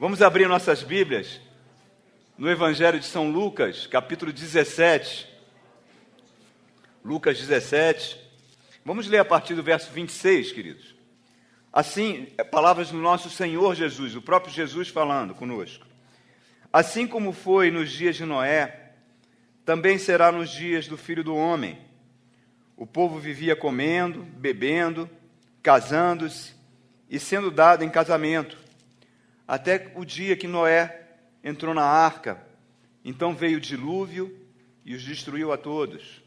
Vamos abrir nossas Bíblias no Evangelho de São Lucas, capítulo 17. Lucas 17. Vamos ler a partir do verso 26, queridos. Assim, é, palavras do nosso Senhor Jesus, o próprio Jesus falando conosco. Assim como foi nos dias de Noé, também será nos dias do filho do homem. O povo vivia comendo, bebendo, casando-se e sendo dado em casamento, até o dia que Noé entrou na arca. Então veio o dilúvio e os destruiu a todos.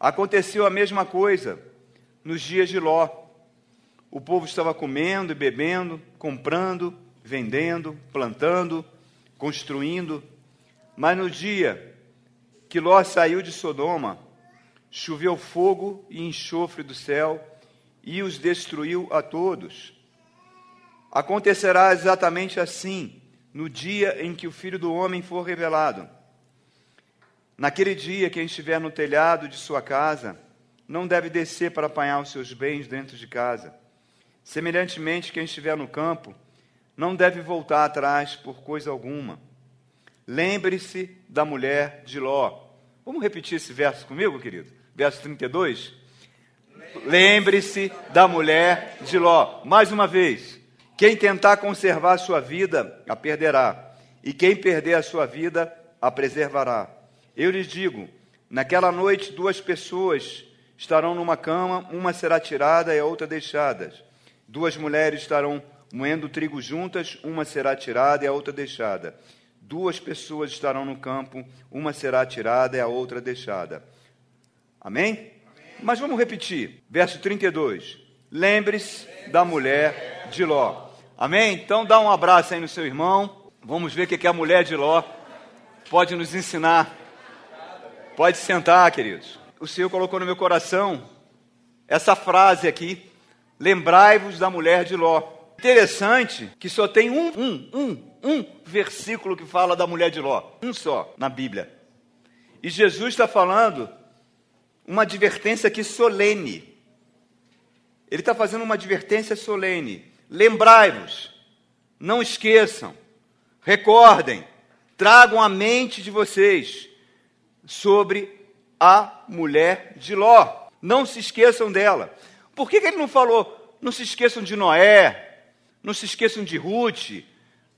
Aconteceu a mesma coisa nos dias de Ló. O povo estava comendo e bebendo, comprando, vendendo, plantando, construindo, mas no dia que Ló saiu de Sodoma, choveu fogo e enxofre do céu e os destruiu a todos. Acontecerá exatamente assim no dia em que o Filho do Homem for revelado. Naquele dia, quem estiver no telhado de sua casa não deve descer para apanhar os seus bens dentro de casa. Semelhantemente, quem estiver no campo não deve voltar atrás por coisa alguma. Lembre-se da mulher de Ló. Vamos repetir esse verso comigo, querido? Verso 32. Lembre-se da mulher de Ló. Mais uma vez. Quem tentar conservar a sua vida, a perderá. E quem perder a sua vida, a preservará. Eu lhes digo: naquela noite, duas pessoas estarão numa cama, uma será tirada e a outra deixada. Duas mulheres estarão moendo trigo juntas, uma será tirada e a outra deixada. Duas pessoas estarão no campo, uma será tirada e a outra deixada. Amém? Mas vamos repetir. Verso 32. Lembre-se da mulher de Ló. Amém? Então dá um abraço aí no seu irmão. Vamos ver o que a mulher de Ló pode nos ensinar. Pode sentar, queridos. O Senhor colocou no meu coração essa frase aqui: Lembrai-vos da mulher de Ló. Interessante que só tem um, um, um, um versículo que fala da mulher de Ló. Um só na Bíblia. E Jesus está falando uma advertência aqui solene. Ele está fazendo uma advertência solene. Lembrai-vos, não esqueçam, recordem, tragam à mente de vocês sobre a mulher de Ló. Não se esqueçam dela. Por que, que ele não falou, não se esqueçam de Noé, não se esqueçam de Ruth,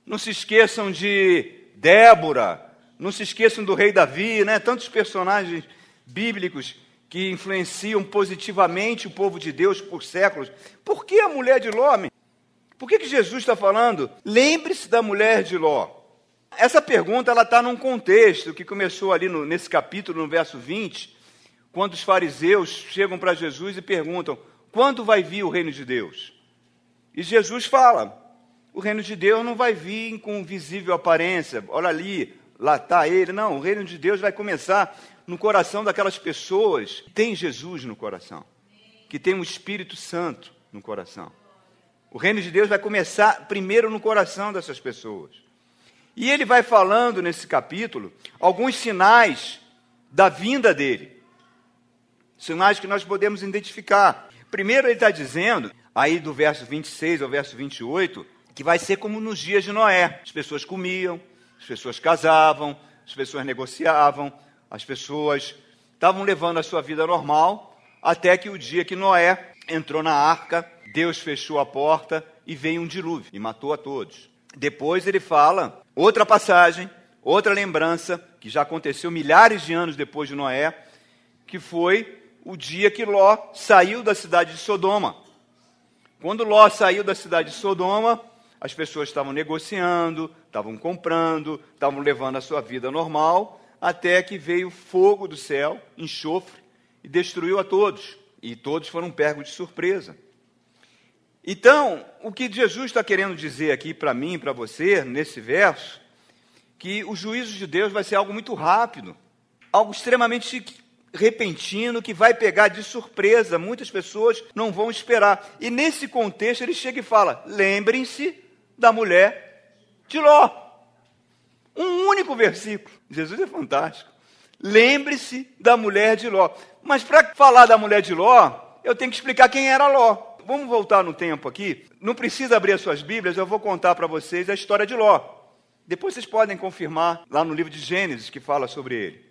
não se esqueçam de Débora, não se esqueçam do rei Davi, né? Tantos personagens bíblicos que influenciam positivamente o povo de Deus por séculos. Por que a mulher de Ló? Por que, que Jesus está falando? Lembre-se da mulher de Ló. Essa pergunta ela está num contexto que começou ali no, nesse capítulo, no verso 20, quando os fariseus chegam para Jesus e perguntam: quando vai vir o reino de Deus? E Jesus fala: o reino de Deus não vai vir com visível aparência. Olha ali, lá está ele. Não, o reino de Deus vai começar no coração daquelas pessoas que têm Jesus no coração, que têm o Espírito Santo no coração. O reino de Deus vai começar primeiro no coração dessas pessoas. E ele vai falando nesse capítulo alguns sinais da vinda dele. Sinais que nós podemos identificar. Primeiro, ele está dizendo, aí do verso 26 ao verso 28, que vai ser como nos dias de Noé: as pessoas comiam, as pessoas casavam, as pessoas negociavam, as pessoas estavam levando a sua vida normal, até que o dia que Noé entrou na arca, Deus fechou a porta e veio um dilúvio e matou a todos. Depois ele fala, outra passagem, outra lembrança, que já aconteceu milhares de anos depois de Noé, que foi o dia que Ló saiu da cidade de Sodoma. Quando Ló saiu da cidade de Sodoma, as pessoas estavam negociando, estavam comprando, estavam levando a sua vida normal, até que veio fogo do céu, enxofre, e destruiu a todos. E todos foram pegos de surpresa. Então, o que Jesus está querendo dizer aqui para mim e para você, nesse verso, que o juízo de Deus vai ser algo muito rápido, algo extremamente repentino que vai pegar de surpresa, muitas pessoas não vão esperar. E nesse contexto ele chega e fala: lembrem-se da mulher de Ló. Um único versículo. Jesus é fantástico. Lembre-se da mulher de Ló. Mas para falar da mulher de Ló, eu tenho que explicar quem era Ló. Vamos voltar no tempo aqui. Não precisa abrir as suas Bíblias, eu vou contar para vocês a história de Ló. Depois vocês podem confirmar lá no livro de Gênesis que fala sobre ele.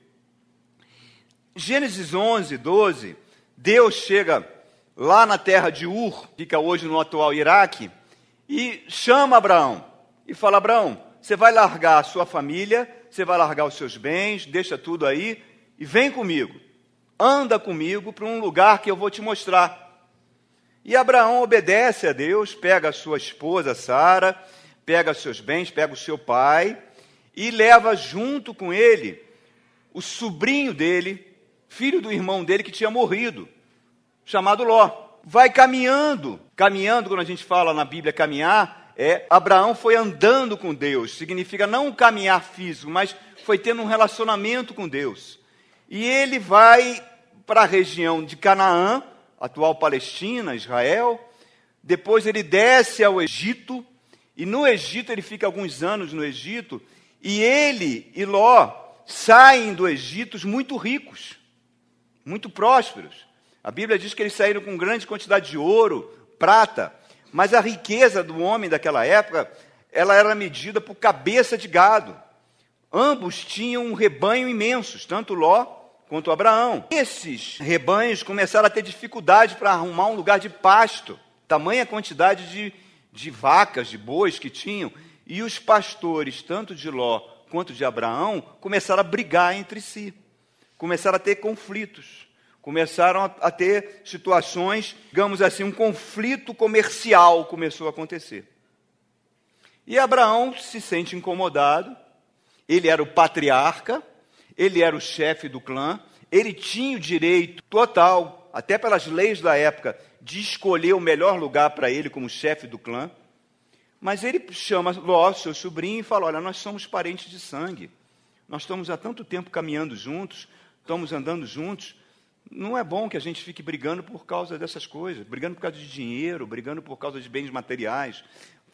Gênesis 11, 12, Deus chega lá na terra de Ur, fica hoje no atual Iraque, e chama Abraão e fala: Abraão, você vai largar a sua família, você vai largar os seus bens, deixa tudo aí e vem comigo. Anda comigo para um lugar que eu vou te mostrar. E Abraão obedece a Deus, pega a sua esposa Sara, pega seus bens, pega o seu pai e leva junto com ele o sobrinho dele, filho do irmão dele que tinha morrido, chamado Ló vai caminhando. Caminhando, quando a gente fala na Bíblia caminhar, é Abraão foi andando com Deus. Significa não caminhar físico, mas foi tendo um relacionamento com Deus. E ele vai para a região de Canaã, atual Palestina, Israel. Depois ele desce ao Egito, e no Egito ele fica alguns anos no Egito, e ele e Ló saem do Egito muito ricos, muito prósperos. A Bíblia diz que eles saíram com grande quantidade de ouro, prata, mas a riqueza do homem daquela época, ela era medida por cabeça de gado. Ambos tinham um rebanho imensos, tanto Ló quanto Abraão. Esses rebanhos começaram a ter dificuldade para arrumar um lugar de pasto, tamanha quantidade de, de vacas, de bois que tinham, e os pastores, tanto de Ló quanto de Abraão, começaram a brigar entre si, começaram a ter conflitos. Começaram a, a ter situações, digamos assim, um conflito comercial começou a acontecer. E Abraão se sente incomodado, ele era o patriarca, ele era o chefe do clã, ele tinha o direito total, até pelas leis da época, de escolher o melhor lugar para ele como chefe do clã. Mas ele chama Ló, seu sobrinho, e fala: Olha, nós somos parentes de sangue. Nós estamos há tanto tempo caminhando juntos, estamos andando juntos. Não é bom que a gente fique brigando por causa dessas coisas, brigando por causa de dinheiro, brigando por causa de bens materiais.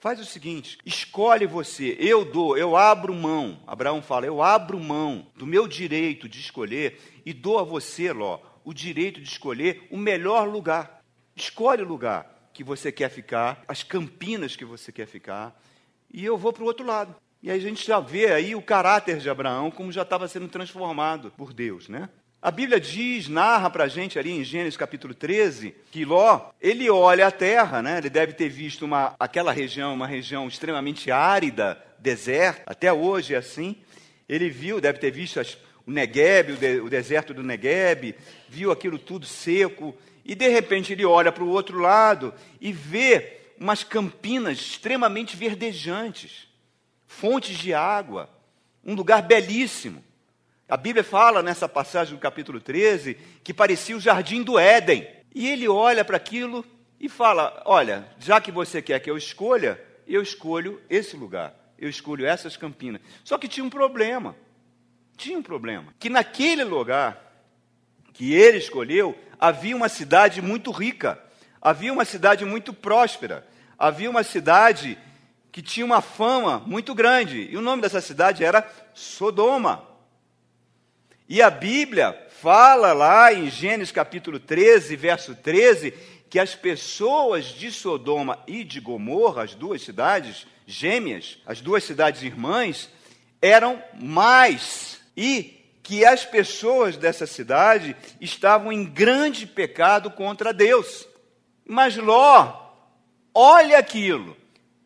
Faz o seguinte: escolhe você, eu dou, eu abro mão. Abraão fala: eu abro mão do meu direito de escolher e dou a você, Ló, o direito de escolher o melhor lugar. Escolhe o lugar que você quer ficar, as campinas que você quer ficar, e eu vou para o outro lado. E aí a gente já vê aí o caráter de Abraão como já estava sendo transformado por Deus, né? A Bíblia diz, narra para a gente ali em Gênesis capítulo 13, que Ló, ele olha a terra, né? ele deve ter visto uma, aquela região, uma região extremamente árida, deserto, até hoje é assim. Ele viu, deve ter visto as, o Negueb, o, de, o deserto do Negueb, viu aquilo tudo seco, e de repente ele olha para o outro lado e vê umas campinas extremamente verdejantes, fontes de água, um lugar belíssimo. A Bíblia fala nessa passagem do capítulo 13 que parecia o jardim do Éden. E ele olha para aquilo e fala: Olha, já que você quer que eu escolha, eu escolho esse lugar, eu escolho essas campinas. Só que tinha um problema. Tinha um problema. Que naquele lugar que ele escolheu, havia uma cidade muito rica, havia uma cidade muito próspera, havia uma cidade que tinha uma fama muito grande. E o nome dessa cidade era Sodoma. E a Bíblia fala lá em Gênesis capítulo 13, verso 13, que as pessoas de Sodoma e de Gomorra, as duas cidades gêmeas, as duas cidades irmãs, eram mais. E que as pessoas dessa cidade estavam em grande pecado contra Deus. Mas Ló, olha aquilo,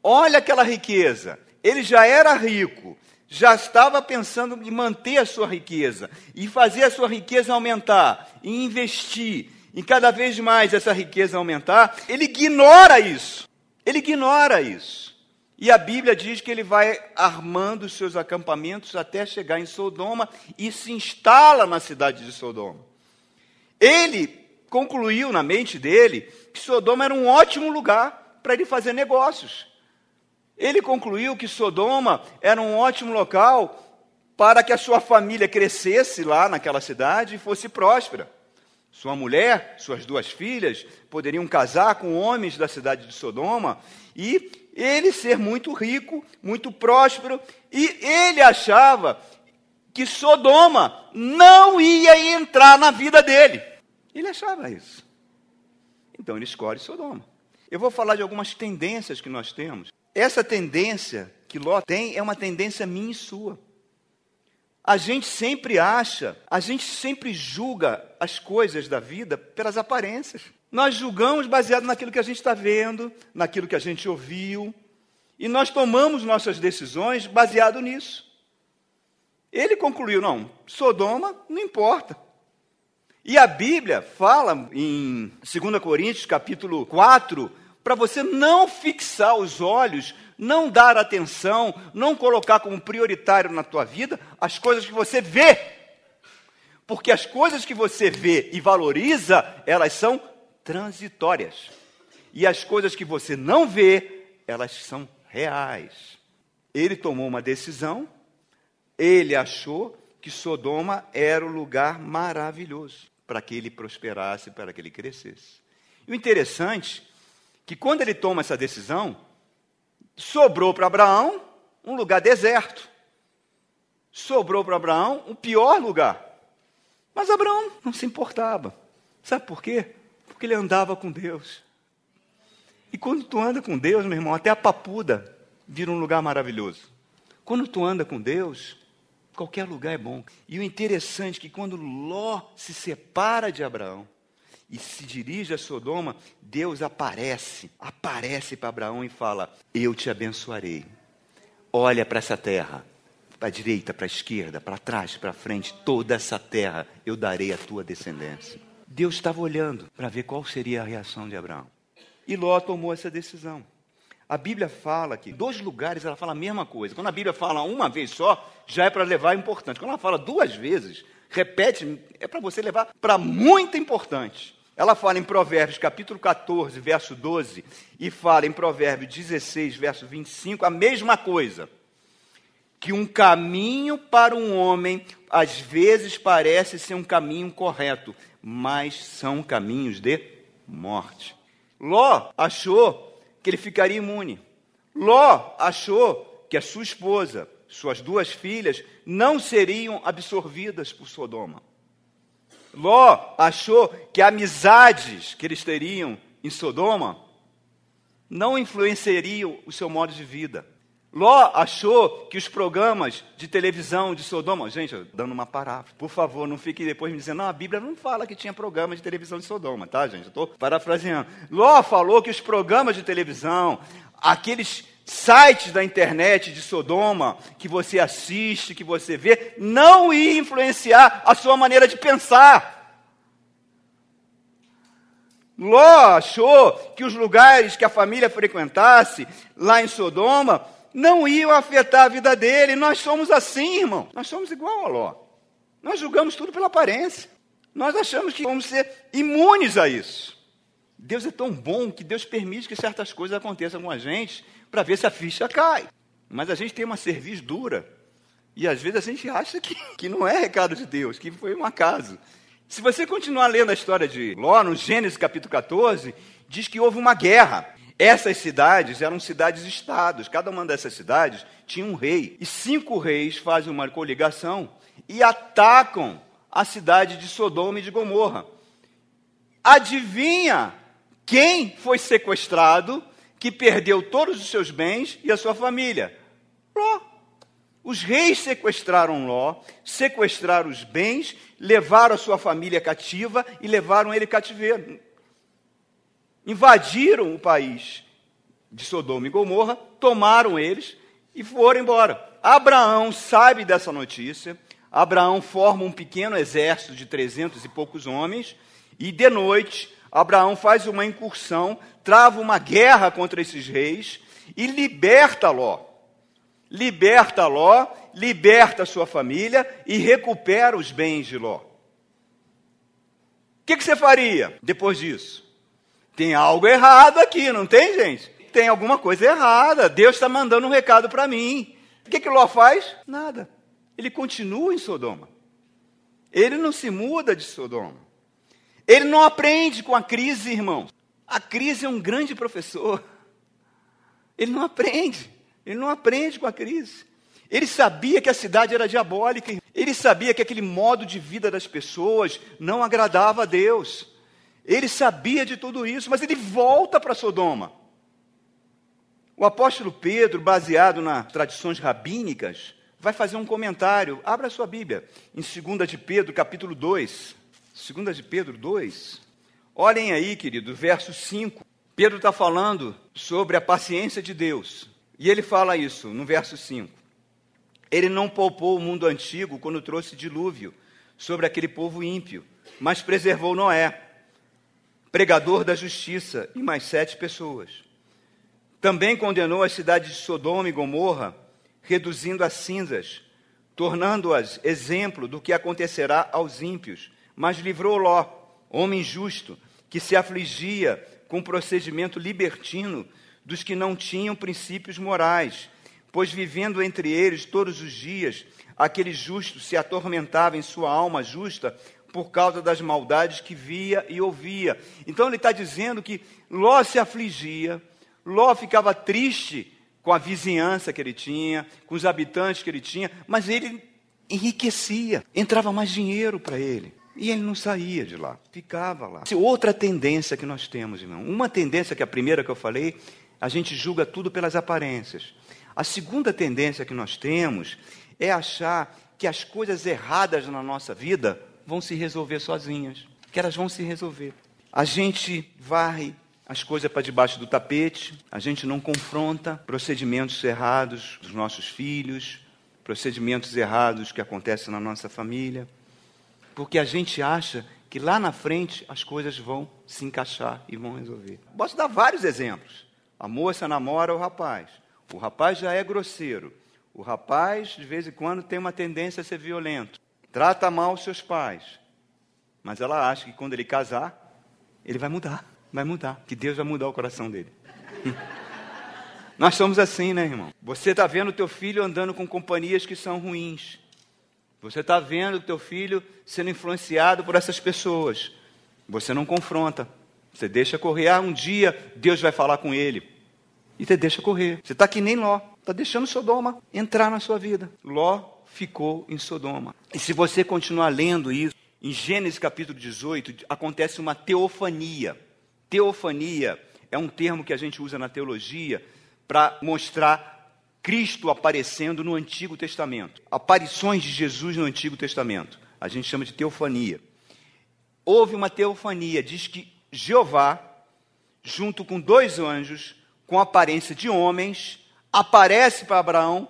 olha aquela riqueza. Ele já era rico, já estava pensando em manter a sua riqueza e fazer a sua riqueza aumentar, e investir em cada vez mais essa riqueza aumentar, ele ignora isso. Ele ignora isso. E a Bíblia diz que ele vai armando os seus acampamentos até chegar em Sodoma e se instala na cidade de Sodoma. Ele concluiu na mente dele que Sodoma era um ótimo lugar para ele fazer negócios. Ele concluiu que Sodoma era um ótimo local para que a sua família crescesse lá naquela cidade e fosse próspera. Sua mulher, suas duas filhas, poderiam casar com homens da cidade de Sodoma e ele ser muito rico, muito próspero, e ele achava que Sodoma não ia entrar na vida dele. Ele achava isso. Então ele escolhe Sodoma. eu vou falar de algumas tendências que nós temos. Essa tendência que Ló tem é uma tendência minha e sua. A gente sempre acha, a gente sempre julga as coisas da vida pelas aparências. Nós julgamos baseado naquilo que a gente está vendo, naquilo que a gente ouviu, e nós tomamos nossas decisões baseado nisso. Ele concluiu: não, Sodoma não importa. E a Bíblia fala em 2 Coríntios, capítulo 4, para você não fixar os olhos, não dar atenção, não colocar como prioritário na tua vida as coisas que você vê. Porque as coisas que você vê e valoriza, elas são transitórias. E as coisas que você não vê, elas são reais. Ele tomou uma decisão, ele achou que Sodoma era o lugar maravilhoso para que ele prosperasse, para que ele crescesse. E o interessante que quando ele toma essa decisão, sobrou para Abraão um lugar deserto. Sobrou para Abraão o pior lugar. Mas Abraão não se importava. Sabe por quê? Porque ele andava com Deus. E quando tu anda com Deus, meu irmão, até a papuda vira um lugar maravilhoso. Quando tu anda com Deus, Qualquer lugar é bom. E o interessante é que quando Ló se separa de Abraão e se dirige a Sodoma, Deus aparece, aparece para Abraão e fala: Eu te abençoarei. Olha para essa terra, para a direita, para a esquerda, para trás, para frente, toda essa terra eu darei à tua descendência. Deus estava olhando para ver qual seria a reação de Abraão. E Ló tomou essa decisão. A Bíblia fala que dois lugares ela fala a mesma coisa. Quando a Bíblia fala uma vez só, já é para levar importante. Quando ela fala duas vezes, repete, é para você levar para muito importante. Ela fala em Provérbios capítulo 14, verso 12, e fala em Provérbios 16, verso 25, a mesma coisa. Que um caminho para um homem às vezes parece ser um caminho correto, mas são caminhos de morte. Ló achou que ele ficaria imune. Ló achou que a sua esposa, suas duas filhas, não seriam absorvidas por Sodoma. Ló achou que amizades que eles teriam em Sodoma não influenciariam o seu modo de vida. Ló achou que os programas de televisão de Sodoma, gente, dando uma paráfrase, por favor, não fique depois me dizendo, não, a Bíblia não fala que tinha programas de televisão de Sodoma, tá, gente? Estou parafraseando. Ló falou que os programas de televisão, aqueles sites da internet de Sodoma que você assiste, que você vê, não ia influenciar a sua maneira de pensar. Ló achou que os lugares que a família frequentasse lá em Sodoma não iam afetar a vida dele. Nós somos assim, irmão. Nós somos igual a Ló. Nós julgamos tudo pela aparência. Nós achamos que vamos ser imunes a isso. Deus é tão bom que Deus permite que certas coisas aconteçam com a gente para ver se a ficha cai. Mas a gente tem uma cerviz dura. E às vezes a gente acha que, que não é recado de Deus, que foi um acaso. Se você continuar lendo a história de Ló, no Gênesis capítulo 14, diz que houve uma guerra. Essas cidades eram cidades-estados. Cada uma dessas cidades tinha um rei. E cinco reis fazem uma coligação e atacam a cidade de Sodoma e de Gomorra. Adivinha quem foi sequestrado, que perdeu todos os seus bens e a sua família? Ló. Os reis sequestraram Ló, sequestraram os bens, levaram a sua família cativa e levaram ele cativeiro invadiram o país de Sodoma e Gomorra, tomaram eles e foram embora. Abraão sabe dessa notícia. Abraão forma um pequeno exército de trezentos e poucos homens e de noite Abraão faz uma incursão, trava uma guerra contra esses reis e liberta Ló. Liberta Ló, liberta sua família e recupera os bens de Ló. O que, que você faria depois disso? Tem algo errado aqui, não tem, gente? Tem alguma coisa errada. Deus está mandando um recado para mim. O que, que Ló faz? Nada. Ele continua em Sodoma. Ele não se muda de Sodoma. Ele não aprende com a crise, irmão. A crise é um grande professor. Ele não aprende. Ele não aprende com a crise. Ele sabia que a cidade era diabólica. Ele sabia que aquele modo de vida das pessoas não agradava a Deus. Ele sabia de tudo isso, mas ele volta para Sodoma. O apóstolo Pedro, baseado nas tradições rabínicas, vai fazer um comentário. Abra sua Bíblia, em 2 de Pedro, capítulo 2. 2 de Pedro 2. Olhem aí, querido, verso 5. Pedro está falando sobre a paciência de Deus. E ele fala isso no verso 5. Ele não poupou o mundo antigo quando trouxe dilúvio sobre aquele povo ímpio, mas preservou Noé, pregador da justiça, e mais sete pessoas. Também condenou as cidades de Sodoma e Gomorra, reduzindo a cinzas, tornando-as exemplo do que acontecerá aos ímpios. Mas livrou Ló, homem justo, que se afligia com procedimento libertino dos que não tinham princípios morais, pois vivendo entre eles todos os dias, aquele justo se atormentava em sua alma justa por causa das maldades que via e ouvia. Então ele está dizendo que Ló se afligia, Ló ficava triste com a vizinhança que ele tinha, com os habitantes que ele tinha, mas ele enriquecia, entrava mais dinheiro para ele. E ele não saía de lá, ficava lá. Outra tendência que nós temos, irmão. Uma tendência que é a primeira que eu falei, a gente julga tudo pelas aparências. A segunda tendência que nós temos é achar que as coisas erradas na nossa vida vão se resolver sozinhas, que elas vão se resolver. A gente varre as coisas para debaixo do tapete, a gente não confronta procedimentos errados dos nossos filhos, procedimentos errados que acontecem na nossa família, porque a gente acha que lá na frente as coisas vão se encaixar e vão resolver. Posso dar vários exemplos. A moça namora o rapaz, o rapaz já é grosseiro, o rapaz de vez em quando tem uma tendência a ser violento trata mal seus pais, mas ela acha que quando ele casar, ele vai mudar, vai mudar, que Deus vai mudar o coração dele. Nós somos assim, né, irmão? Você está vendo teu filho andando com companhias que são ruins. Você está vendo o teu filho sendo influenciado por essas pessoas. Você não confronta. Você deixa correr. Ah, um dia Deus vai falar com ele. E você deixa correr. Você está que nem Ló. Está deixando Sodoma entrar na sua vida. Ló ficou em Sodoma. E se você continuar lendo isso, em Gênesis capítulo 18, acontece uma teofania. Teofania é um termo que a gente usa na teologia para mostrar Cristo aparecendo no Antigo Testamento. Aparições de Jesus no Antigo Testamento. A gente chama de teofania. Houve uma teofania, diz que Jeová, junto com dois anjos, com aparência de homens, aparece para Abraão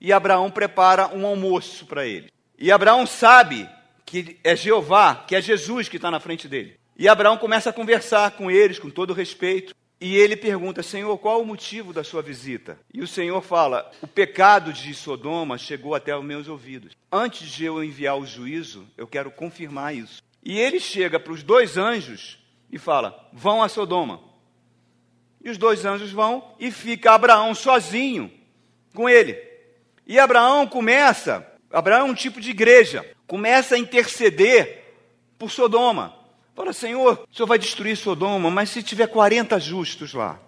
e Abraão prepara um almoço para ele. E Abraão sabe que é Jeová, que é Jesus que está na frente dele. E Abraão começa a conversar com eles com todo respeito. E ele pergunta: Senhor, qual o motivo da sua visita? E o Senhor fala: O pecado de Sodoma chegou até os meus ouvidos. Antes de eu enviar o juízo, eu quero confirmar isso. E ele chega para os dois anjos e fala: Vão a Sodoma. E os dois anjos vão e fica Abraão sozinho com ele. E Abraão começa, Abraão é um tipo de igreja, começa a interceder por Sodoma. Fala, Senhor, o Senhor vai destruir Sodoma, mas se tiver 40 justos lá,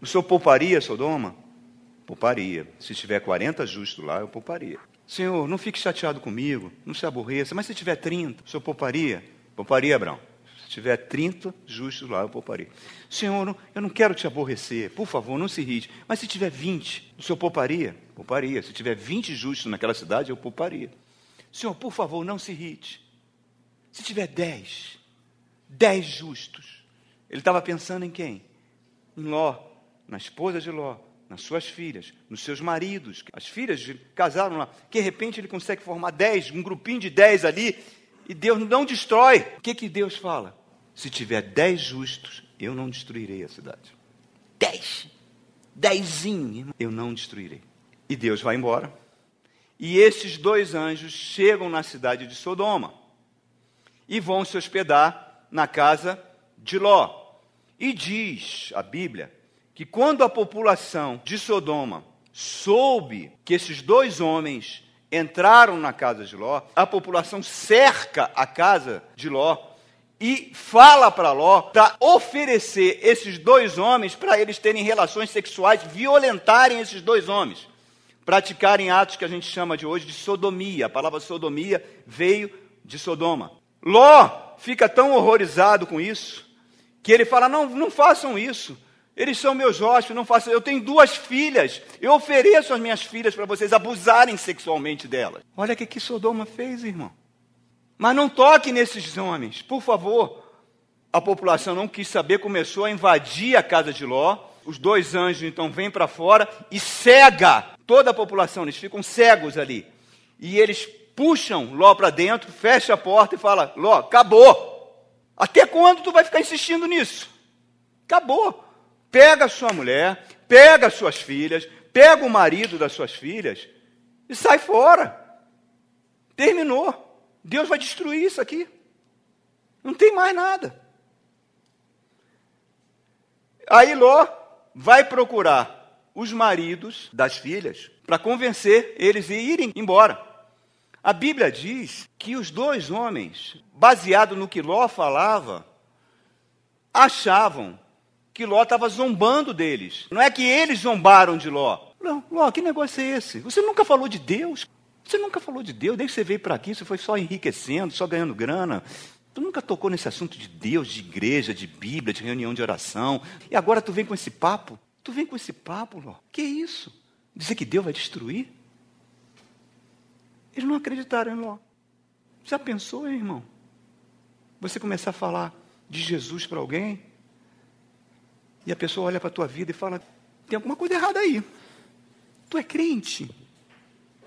o Senhor pouparia Sodoma? Pouparia. Se tiver 40 justos lá, eu pouparia. Senhor, não fique chateado comigo, não se aborreça, mas se tiver 30, o Senhor pouparia? Pouparia, Abraão. Se tiver 30 justos lá, eu pouparia. Senhor, eu não quero te aborrecer, por favor, não se irrite. Mas se tiver 20, o Senhor pouparia? Pouparia. Se tiver 20 justos naquela cidade, eu pouparia. Senhor, por favor, não se irrite. Se tiver 10, 10 justos. Ele estava pensando em quem? Em Ló, na esposa de Ló, nas suas filhas, nos seus maridos. As filhas casaram lá. Que de repente ele consegue formar 10, um grupinho de 10 ali, e Deus não destrói. O que, que Deus fala? Se tiver 10 justos, eu não destruirei a cidade. 10. Dezinho, eu não destruirei. E Deus vai embora. E esses dois anjos chegam na cidade de Sodoma e vão se hospedar na casa de Ló. E diz a Bíblia que quando a população de Sodoma soube que esses dois homens entraram na casa de Ló, a população cerca a casa de Ló e fala para Ló para oferecer esses dois homens para eles terem relações sexuais, violentarem esses dois homens praticarem atos que a gente chama de hoje de sodomia. A palavra sodomia veio de Sodoma. Ló fica tão horrorizado com isso que ele fala: não, não façam isso. Eles são meus hóspedes, não façam. Eu tenho duas filhas. Eu ofereço as minhas filhas para vocês abusarem sexualmente delas. Olha o que, que Sodoma fez, irmão. Mas não toque nesses homens, por favor. A população não quis saber, começou a invadir a casa de Ló. Os dois anjos então vêm para fora e cega toda a população. Eles ficam cegos ali. E eles puxam Ló para dentro, fecha a porta e fala: Ló, acabou. Até quando tu vai ficar insistindo nisso? Acabou. Pega a sua mulher, pega as suas filhas, pega o marido das suas filhas e sai fora. Terminou. Deus vai destruir isso aqui. Não tem mais nada. Aí Ló vai procurar os maridos das filhas para convencer eles a irem embora. A Bíblia diz que os dois homens, baseado no que Ló falava, achavam que Ló estava zombando deles. Não é que eles zombaram de Ló. Não, Ló, que negócio é esse? Você nunca falou de Deus? Você nunca falou de Deus, desde que você veio para aqui, você foi só enriquecendo, só ganhando grana. Tu nunca tocou nesse assunto de Deus, de igreja, de Bíblia, de reunião de oração. E agora tu vem com esse papo? Tu vem com esse papo, Ló. Que isso? Dizer que Deus vai destruir? Eles não acreditaram em Ló. Já pensou, hein, irmão? Você começar a falar de Jesus para alguém e a pessoa olha para a tua vida e fala: tem alguma coisa errada aí. Tu é crente?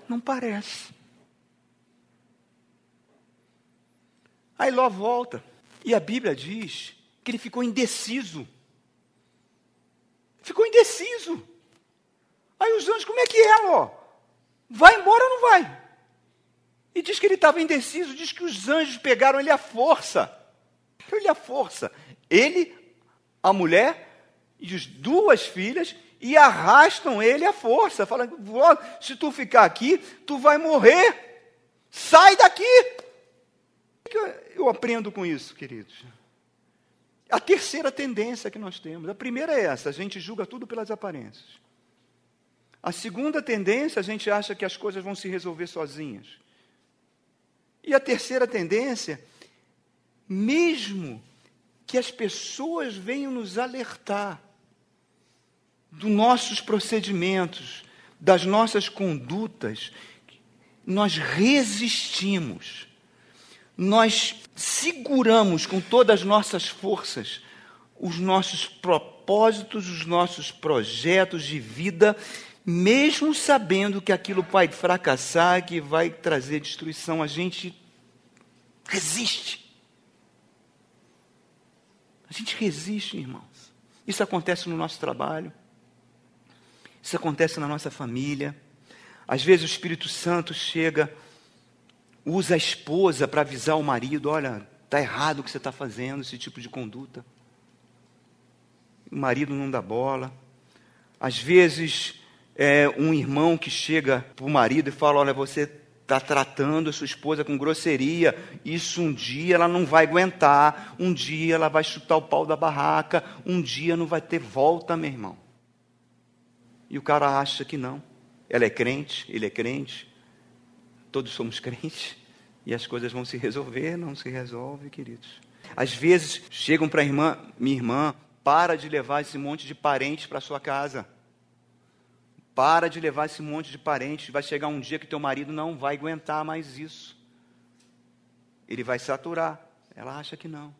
Não parece. Aí Ló volta. E a Bíblia diz que ele ficou indeciso. Ficou indeciso. Aí os anjos, como é que é, Ló? Vai embora ou não vai? E diz que ele estava indeciso, diz que os anjos pegaram ele à força. Ele à força. Ele, a mulher e as duas filhas e arrastam ele à força, falando: se tu ficar aqui, tu vai morrer. Sai daqui. O que eu aprendo com isso, queridos? A terceira tendência que nós temos. A primeira é essa: a gente julga tudo pelas aparências. A segunda tendência, a gente acha que as coisas vão se resolver sozinhas. E a terceira tendência, mesmo que as pessoas venham nos alertar, dos nossos procedimentos, das nossas condutas, nós resistimos, nós seguramos com todas as nossas forças os nossos propósitos, os nossos projetos de vida, mesmo sabendo que aquilo vai fracassar, que vai trazer destruição, a gente resiste. A gente resiste, irmãos. Isso acontece no nosso trabalho. Isso acontece na nossa família. Às vezes o Espírito Santo chega, usa a esposa para avisar o marido: olha, está errado o que você está fazendo, esse tipo de conduta. O marido não dá bola. Às vezes, é um irmão que chega para o marido e fala: olha, você está tratando a sua esposa com grosseria, isso um dia ela não vai aguentar, um dia ela vai chutar o pau da barraca, um dia não vai ter volta, meu irmão. E o cara acha que não. Ela é crente, ele é crente, todos somos crentes, e as coisas vão se resolver, não se resolve, queridos. Às vezes chegam para a irmã, minha irmã, para de levar esse monte de parentes para sua casa. Para de levar esse monte de parentes. Vai chegar um dia que teu marido não vai aguentar mais isso. Ele vai saturar. Ela acha que não.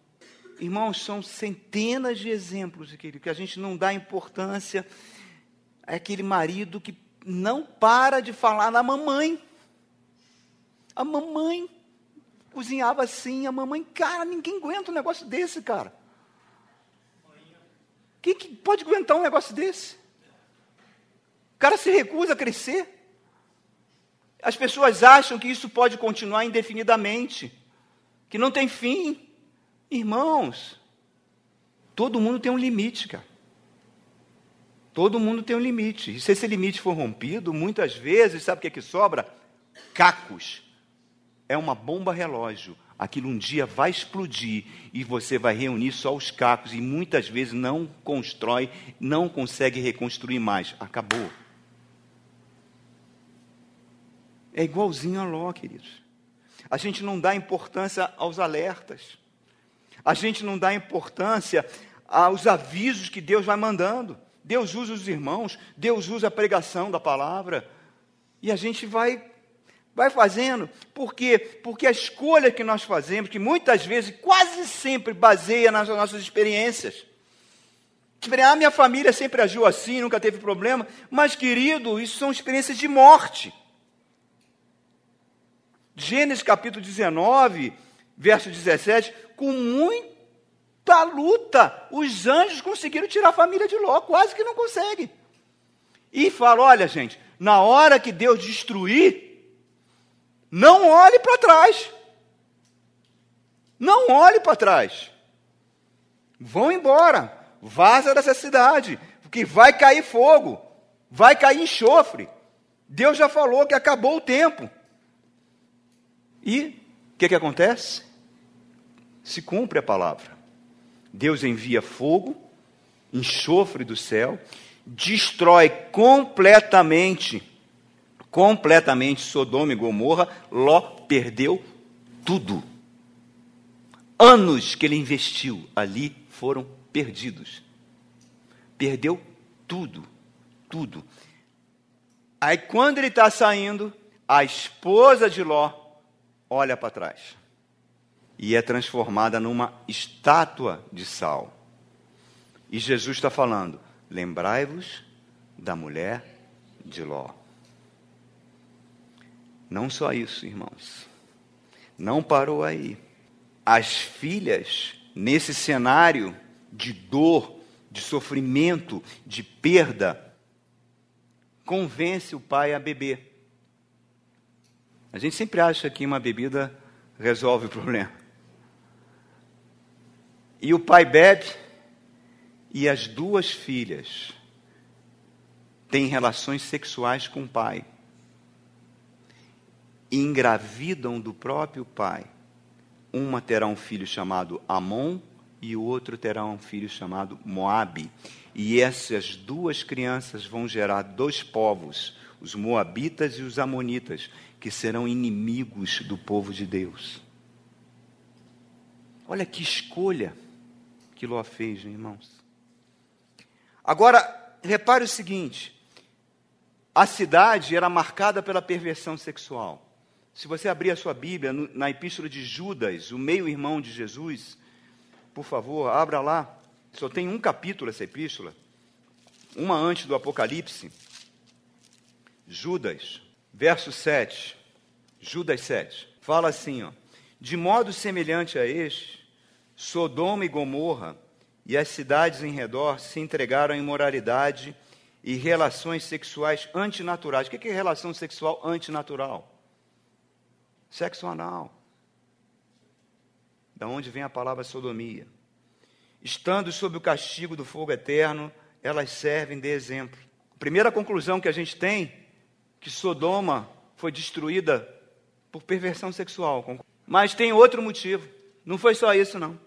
Irmãos, são centenas de exemplos que a gente não dá importância é aquele marido que não para de falar da mamãe. A mamãe cozinhava assim, a mamãe, cara, ninguém aguenta um negócio desse, cara. Quem que pode aguentar um negócio desse? Cara se recusa a crescer. As pessoas acham que isso pode continuar indefinidamente, que não tem fim. Irmãos, todo mundo tem um limite, cara. Todo mundo tem um limite. E se esse limite for rompido, muitas vezes, sabe o que, é que sobra? Cacos. É uma bomba relógio. Aquilo um dia vai explodir e você vai reunir só os cacos e muitas vezes não constrói, não consegue reconstruir mais. Acabou. É igualzinho a Ló, queridos. A gente não dá importância aos alertas. A gente não dá importância aos avisos que Deus vai mandando. Deus usa os irmãos, Deus usa a pregação da palavra. E a gente vai vai fazendo. Por quê? Porque a escolha que nós fazemos, que muitas vezes, quase sempre baseia nas nossas experiências. Ah, minha família sempre agiu assim, nunca teve problema. Mas, querido, isso são experiências de morte. Gênesis capítulo 19, verso 17, com muita luta, os anjos conseguiram tirar a família de Ló, quase que não conseguem. E fala: olha, gente, na hora que Deus destruir, não olhe para trás. Não olhe para trás. Vão embora. Vaza dessa cidade, porque vai cair fogo, vai cair enxofre. Deus já falou que acabou o tempo. E o que, que acontece? Se cumpre a palavra. Deus envia fogo, enxofre do céu, destrói completamente, completamente Sodoma e Gomorra. Ló perdeu tudo. Anos que ele investiu ali foram perdidos. Perdeu tudo, tudo. Aí quando ele está saindo, a esposa de Ló olha para trás e é transformada numa estátua de sal. E Jesus está falando: lembrai-vos da mulher de Ló. Não só isso, irmãos. Não parou aí. As filhas, nesse cenário de dor, de sofrimento, de perda, convence o pai a beber. A gente sempre acha que uma bebida resolve o problema. E o pai bebe e as duas filhas têm relações sexuais com o pai. E engravidam do próprio pai. Uma terá um filho chamado Amon e o outro terá um filho chamado Moabe. E essas duas crianças vão gerar dois povos, os moabitas e os amonitas, que serão inimigos do povo de Deus. Olha que escolha que Ló fez, irmãos. Agora, repare o seguinte: a cidade era marcada pela perversão sexual. Se você abrir a sua Bíblia, na epístola de Judas, o meio-irmão de Jesus, por favor, abra lá. Só tem um capítulo essa epístola, uma antes do Apocalipse. Judas, verso 7, Judas 7, fala assim, ó, de modo semelhante a este, Sodoma e Gomorra e as cidades em redor se entregaram à imoralidade e relações sexuais antinaturais. O que é relação sexual antinatural? Sexo anal. Da onde vem a palavra sodomia. Estando sob o castigo do fogo eterno, elas servem de exemplo. A primeira conclusão que a gente tem que Sodoma foi destruída por perversão sexual. Mas tem outro motivo. Não foi só isso, não.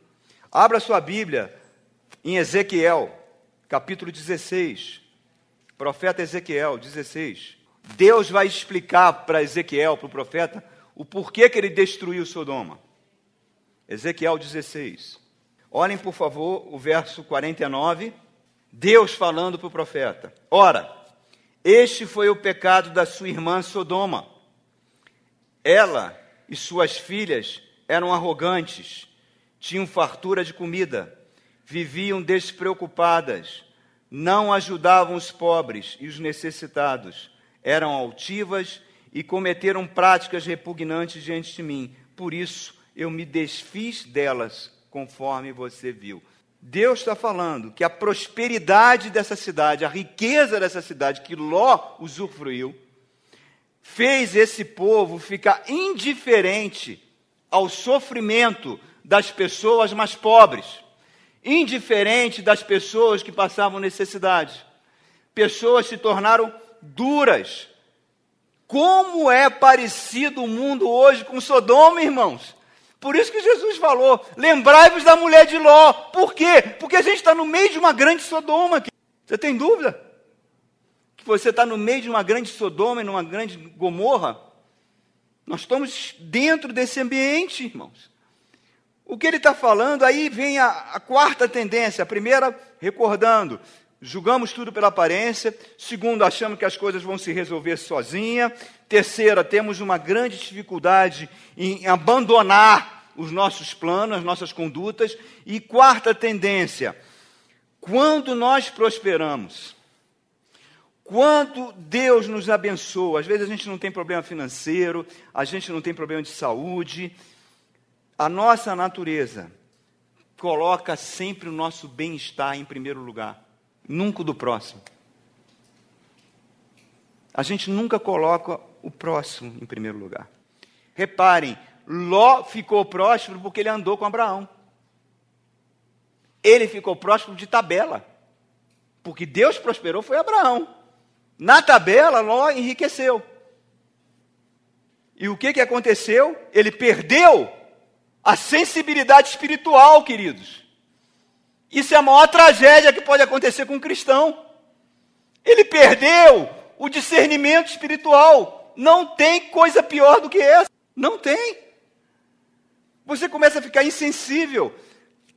Abra sua Bíblia em Ezequiel, capítulo 16. Profeta Ezequiel 16. Deus vai explicar para Ezequiel, para o profeta, o porquê que ele destruiu Sodoma. Ezequiel 16. Olhem, por favor, o verso 49. Deus falando para o profeta: Ora, este foi o pecado da sua irmã Sodoma. Ela e suas filhas eram arrogantes, tinham fartura de comida, viviam despreocupadas, não ajudavam os pobres e os necessitados, eram altivas e cometeram práticas repugnantes diante de mim. Por isso eu me desfiz delas, conforme você viu. Deus está falando que a prosperidade dessa cidade, a riqueza dessa cidade que Ló usufruiu, fez esse povo ficar indiferente ao sofrimento das pessoas mais pobres, indiferente das pessoas que passavam necessidade. Pessoas se tornaram duras. Como é parecido o mundo hoje com Sodoma, irmãos? Por isso que Jesus falou: lembrai-vos da mulher de Ló. Por quê? Porque a gente está no meio de uma grande Sodoma. Você tem dúvida? Que você está no meio de uma grande Sodoma e numa grande Gomorra? Nós estamos dentro desse ambiente, irmãos. O que ele está falando, aí vem a, a quarta tendência. A primeira, recordando, julgamos tudo pela aparência. Segundo, achamos que as coisas vão se resolver sozinha. Terceira, temos uma grande dificuldade em abandonar os nossos planos, as nossas condutas. E quarta tendência, quando nós prosperamos, quando Deus nos abençoa, às vezes a gente não tem problema financeiro, a gente não tem problema de saúde, a nossa natureza coloca sempre o nosso bem-estar em primeiro lugar, nunca o do próximo. A gente nunca coloca o próximo em primeiro lugar. Reparem, Ló ficou próspero porque ele andou com Abraão. Ele ficou próspero de tabela. Porque Deus prosperou foi Abraão. Na tabela, Ló enriqueceu. E o que, que aconteceu? Ele perdeu a sensibilidade espiritual, queridos. Isso é a maior tragédia que pode acontecer com um cristão. Ele perdeu o discernimento espiritual. Não tem coisa pior do que essa. Não tem. Você começa a ficar insensível.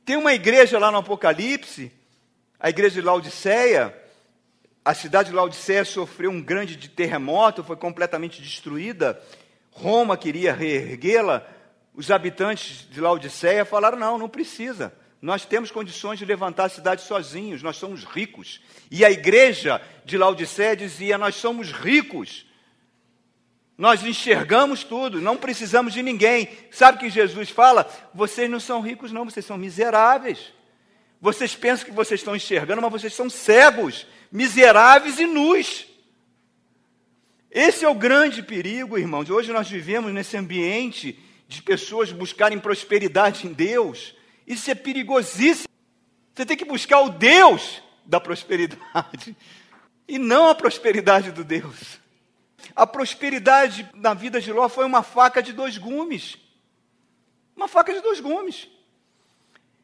Tem uma igreja lá no Apocalipse, a igreja de Laodiceia, a cidade de Laodiceia sofreu um grande terremoto, foi completamente destruída. Roma queria reerguê-la. Os habitantes de Laodiceia falaram: não, não precisa. Nós temos condições de levantar a cidade sozinhos, nós somos ricos. E a igreja de Laodiceia dizia: nós somos ricos. Nós enxergamos tudo, não precisamos de ninguém. Sabe o que Jesus fala? Vocês não são ricos, não, vocês são miseráveis. Vocês pensam que vocês estão enxergando, mas vocês são cegos miseráveis e nus. Esse é o grande perigo, irmãos. Hoje nós vivemos nesse ambiente de pessoas buscarem prosperidade em Deus. Isso é perigosíssimo. Você tem que buscar o Deus da prosperidade e não a prosperidade do Deus. A prosperidade na vida de Ló foi uma faca de dois gumes. Uma faca de dois gumes.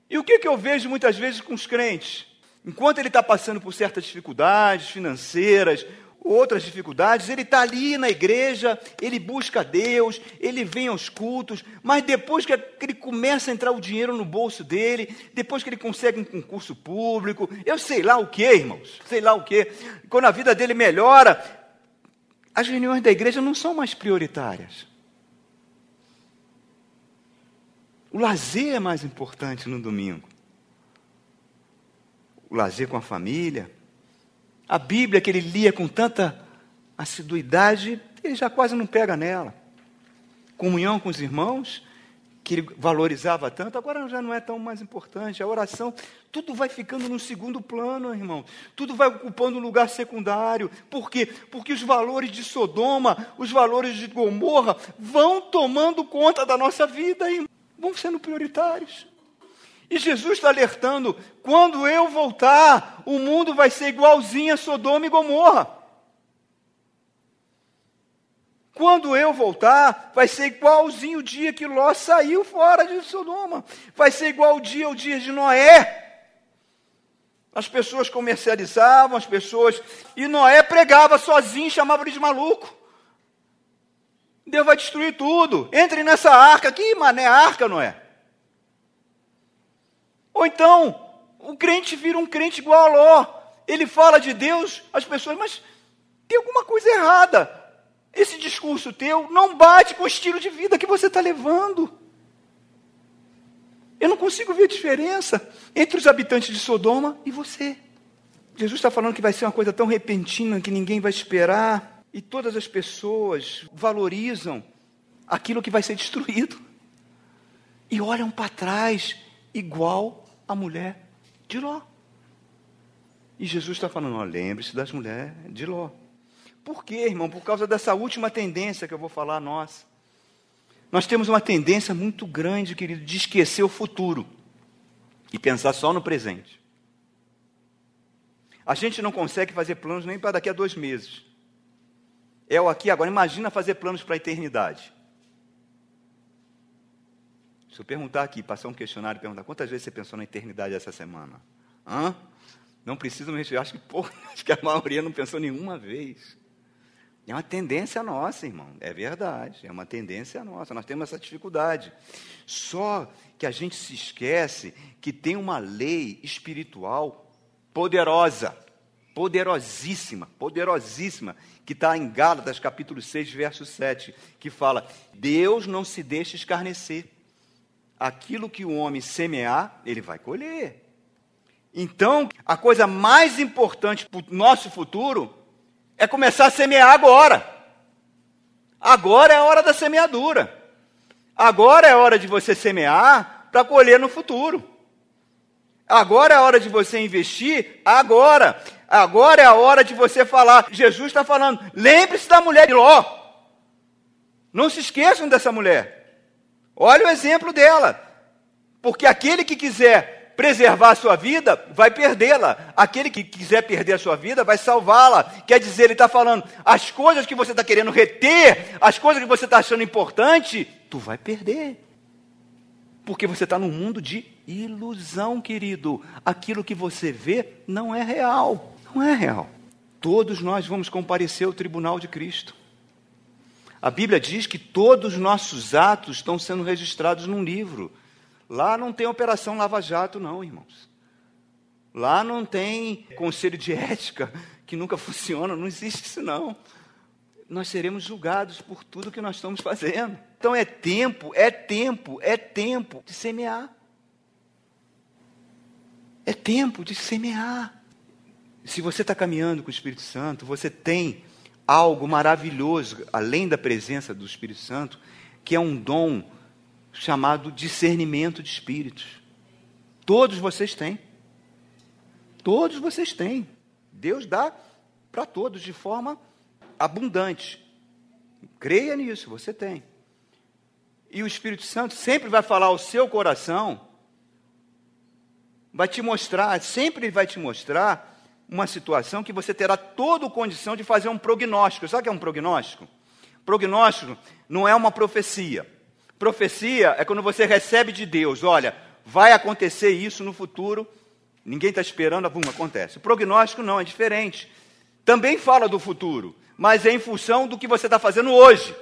E o que, que eu vejo muitas vezes com os crentes? Enquanto ele está passando por certas dificuldades financeiras, outras dificuldades, ele está ali na igreja, ele busca Deus, ele vem aos cultos, mas depois que ele começa a entrar o dinheiro no bolso dele, depois que ele consegue um concurso público, eu sei lá o que, irmãos, sei lá o que, quando a vida dele melhora, as reuniões da igreja não são mais prioritárias. O lazer é mais importante no domingo o lazer com a família. A Bíblia que ele lia com tanta assiduidade, ele já quase não pega nela. Comunhão com os irmãos, que ele valorizava tanto, agora já não é tão mais importante. A oração, tudo vai ficando no segundo plano, irmão. Tudo vai ocupando um lugar secundário. Por quê? Porque os valores de Sodoma, os valores de Gomorra vão tomando conta da nossa vida, irmão. Vão sendo prioritários. E Jesus está alertando: quando eu voltar, o mundo vai ser igualzinho a Sodoma e Gomorra. Quando eu voltar, vai ser igualzinho o dia que Ló saiu fora de Sodoma. Vai ser igual o dia, o dia de Noé. As pessoas comercializavam, as pessoas. E Noé pregava sozinho, chamava ele de maluco. Deus vai destruir tudo. Entre nessa arca. Que mané arca, Noé? Ou então, o crente vira um crente igual a Ló. Ele fala de Deus, as pessoas, mas tem alguma coisa errada. Esse discurso teu não bate com o estilo de vida que você está levando. Eu não consigo ver a diferença entre os habitantes de Sodoma e você. Jesus está falando que vai ser uma coisa tão repentina que ninguém vai esperar. E todas as pessoas valorizam aquilo que vai ser destruído. E olham para trás igual a mulher de Ló. E Jesus está falando: lembre-se das mulheres de Ló. Por quê, irmão? Por causa dessa última tendência que eu vou falar nós. Nós temos uma tendência muito grande, querido, de esquecer o futuro e pensar só no presente. A gente não consegue fazer planos nem para daqui a dois meses. É o aqui agora. Imagina fazer planos para a eternidade. Se eu perguntar aqui, passar um questionário e perguntar quantas vezes você pensou na eternidade essa semana? Hã? Não precisa me responder. Acho que, pô, acho que a maioria não pensou nenhuma vez. É uma tendência nossa, irmão. É verdade. É uma tendência nossa. Nós temos essa dificuldade. Só que a gente se esquece que tem uma lei espiritual poderosa, poderosíssima, poderosíssima, que está em Gálatas capítulo 6, verso 7, que fala: Deus não se deixa escarnecer. Aquilo que o homem semear, ele vai colher. Então, a coisa mais importante para o nosso futuro é começar a semear agora. Agora é a hora da semeadura. Agora é a hora de você semear para colher no futuro. Agora é a hora de você investir, agora. Agora é a hora de você falar. Jesus está falando, lembre-se da mulher de Ló. Não se esqueçam dessa mulher. Olha o exemplo dela. Porque aquele que quiser preservar a sua vida, vai perdê-la. Aquele que quiser perder a sua vida, vai salvá-la. Quer dizer, ele está falando, as coisas que você está querendo reter, as coisas que você está achando importante, tu vai perder. Porque você está num mundo de ilusão, querido. Aquilo que você vê não é real. Não é real. Todos nós vamos comparecer ao tribunal de Cristo. A Bíblia diz que todos os nossos atos estão sendo registrados num livro. Lá não tem operação lava-jato, não, irmãos. Lá não tem conselho de ética que nunca funciona, não existe isso, não. Nós seremos julgados por tudo que nós estamos fazendo. Então é tempo, é tempo, é tempo de semear. É tempo de semear. Se você está caminhando com o Espírito Santo, você tem algo maravilhoso, além da presença do Espírito Santo, que é um dom chamado discernimento de espíritos. Todos vocês têm. Todos vocês têm. Deus dá para todos de forma abundante. Creia nisso, você tem. E o Espírito Santo sempre vai falar ao seu coração, vai te mostrar, sempre vai te mostrar uma situação que você terá toda condição de fazer um prognóstico. Sabe o que é um prognóstico? Prognóstico não é uma profecia. Profecia é quando você recebe de Deus, olha, vai acontecer isso no futuro, ninguém está esperando, bum, acontece. O prognóstico não, é diferente. Também fala do futuro, mas é em função do que você está fazendo hoje.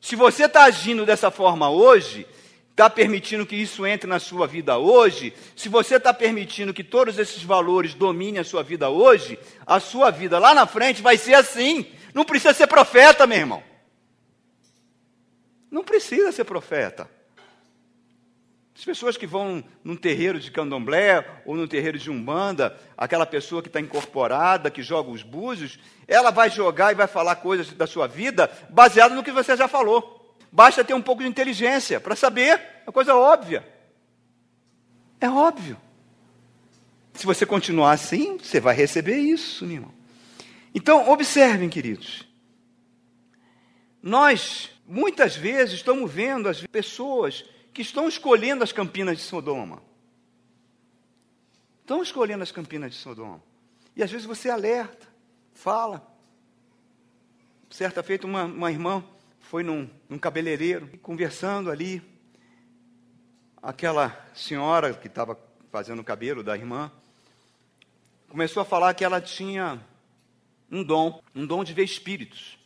Se você está agindo dessa forma hoje, está permitindo que isso entre na sua vida hoje, se você está permitindo que todos esses valores dominem a sua vida hoje, a sua vida lá na frente vai ser assim. Não precisa ser profeta, meu irmão. Não precisa ser profeta. As pessoas que vão num terreiro de candomblé ou num terreiro de umbanda, aquela pessoa que está incorporada, que joga os búzios, ela vai jogar e vai falar coisas da sua vida baseado no que você já falou. Basta ter um pouco de inteligência para saber, é coisa óbvia. É óbvio. Se você continuar assim, você vai receber isso, meu irmão. Então, observem, queridos. Nós Muitas vezes estamos vendo as pessoas que estão escolhendo as campinas de Sodoma. Estão escolhendo as campinas de Sodoma. E às vezes você alerta, fala. Certa feita, uma, uma irmã foi num, num cabeleireiro, conversando ali. Aquela senhora que estava fazendo o cabelo da irmã começou a falar que ela tinha um dom, um dom de ver espíritos,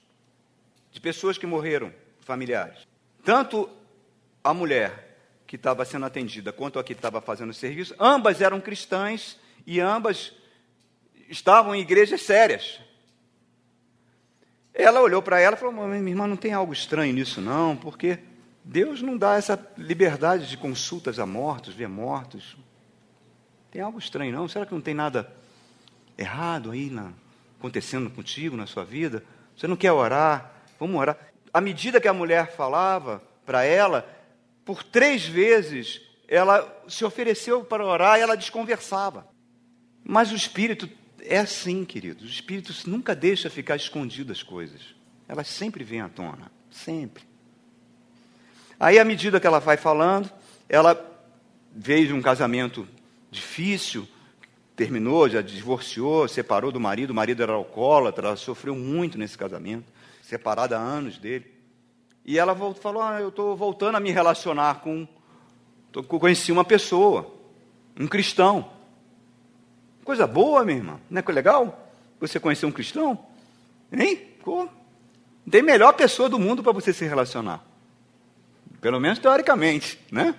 de pessoas que morreram familiares. Tanto a mulher que estava sendo atendida quanto a que estava fazendo o serviço, ambas eram cristãs e ambas estavam em igrejas sérias. Ela olhou para ela e falou: Minha irmã, não tem algo estranho nisso, não, porque Deus não dá essa liberdade de consultas a mortos, ver mortos. Tem algo estranho, não? Será que não tem nada errado aí na, acontecendo contigo na sua vida? Você não quer orar? Vamos orar à medida que a mulher falava para ela, por três vezes ela se ofereceu para orar e ela desconversava. Mas o Espírito é assim, queridos. O Espírito nunca deixa ficar escondido as coisas. Elas sempre vêm à tona. Sempre. Aí, à medida que ela vai falando, ela veio de um casamento difícil, terminou, já divorciou, separou do marido, o marido era alcoólatra, ela sofreu muito nesse casamento separada há anos dele. E ela falou: ah, Eu estou voltando a me relacionar com. Tô, conheci uma pessoa, um cristão. Coisa boa, minha irmã. Não é legal? Você conhecer um cristão? Hein? Tem melhor pessoa do mundo para você se relacionar. Pelo menos teoricamente, né?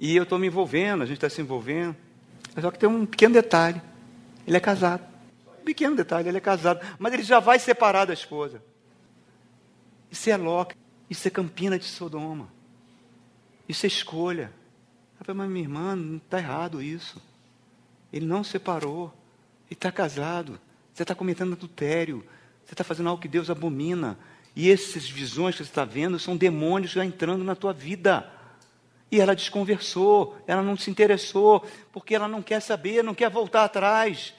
E eu estou me envolvendo, a gente está se envolvendo. Só que tem um pequeno detalhe. Ele é casado. Pequeno detalhe, ele é casado. Mas ele já vai separar da esposa. Isso é Ló, isso é Campina de Sodoma. Isso é escolha. Falei, mas minha irmã, está errado isso. Ele não separou. Ele está casado. Você está cometendo adultério. Você está fazendo algo que Deus abomina. E essas visões que você está vendo são demônios já entrando na tua vida. E ela desconversou, ela não se interessou, porque ela não quer saber, não quer voltar atrás.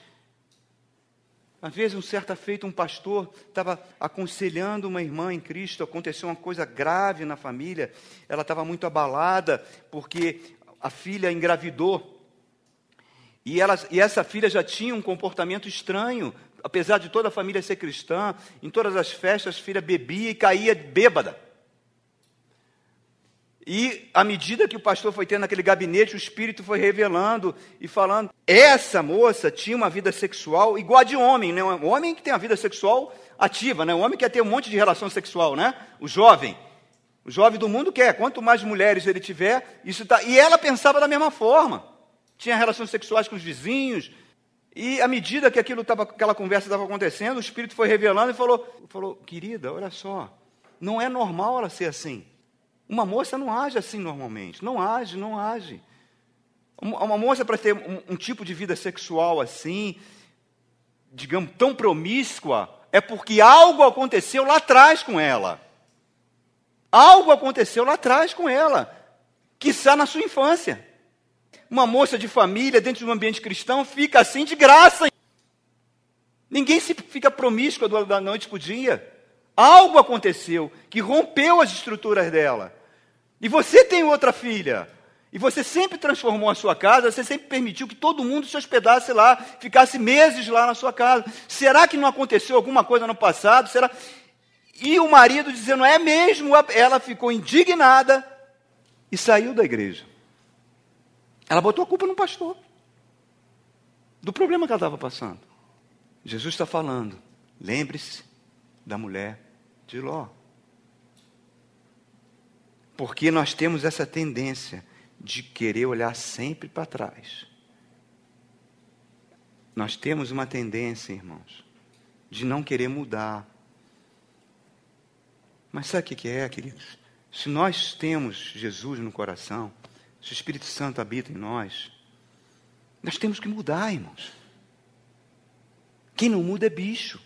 Às vezes, um certa feita, um pastor estava aconselhando uma irmã em Cristo, aconteceu uma coisa grave na família, ela estava muito abalada, porque a filha engravidou. E, ela, e essa filha já tinha um comportamento estranho, apesar de toda a família ser cristã, em todas as festas, a filha bebia e caía bêbada. E à medida que o pastor foi tendo aquele gabinete, o Espírito foi revelando e falando. Essa moça tinha uma vida sexual igual a de homem, né? Um homem que tem uma vida sexual ativa, né? Um homem quer ter um monte de relação sexual, né? O jovem. O jovem do mundo quer. Quanto mais mulheres ele tiver, isso tá. E ela pensava da mesma forma. Tinha relações sexuais com os vizinhos. E à medida que aquilo tava, aquela conversa estava acontecendo, o Espírito foi revelando e falou, falou: querida, olha só, não é normal ela ser assim. Uma moça não age assim normalmente. Não age, não age. Uma moça para ter um, um, tipo de vida sexual assim, digamos, tão promíscua, é porque algo aconteceu lá atrás com ela. Algo aconteceu lá atrás com ela, que está na sua infância. Uma moça de família, dentro de um ambiente cristão, fica assim de graça. Ninguém se fica promíscua da noite para o dia. Algo aconteceu que rompeu as estruturas dela. E você tem outra filha. E você sempre transformou a sua casa, você sempre permitiu que todo mundo se hospedasse lá, ficasse meses lá na sua casa. Será que não aconteceu alguma coisa no passado? Será? E o marido dizendo, é mesmo, ela ficou indignada e saiu da igreja. Ela botou a culpa no pastor, do problema que ela estava passando. Jesus está falando, lembre-se da mulher de Ló. Porque nós temos essa tendência de querer olhar sempre para trás. Nós temos uma tendência, irmãos, de não querer mudar. Mas sabe o que é, queridos? Se nós temos Jesus no coração, se o Espírito Santo habita em nós, nós temos que mudar, irmãos. Quem não muda é bicho.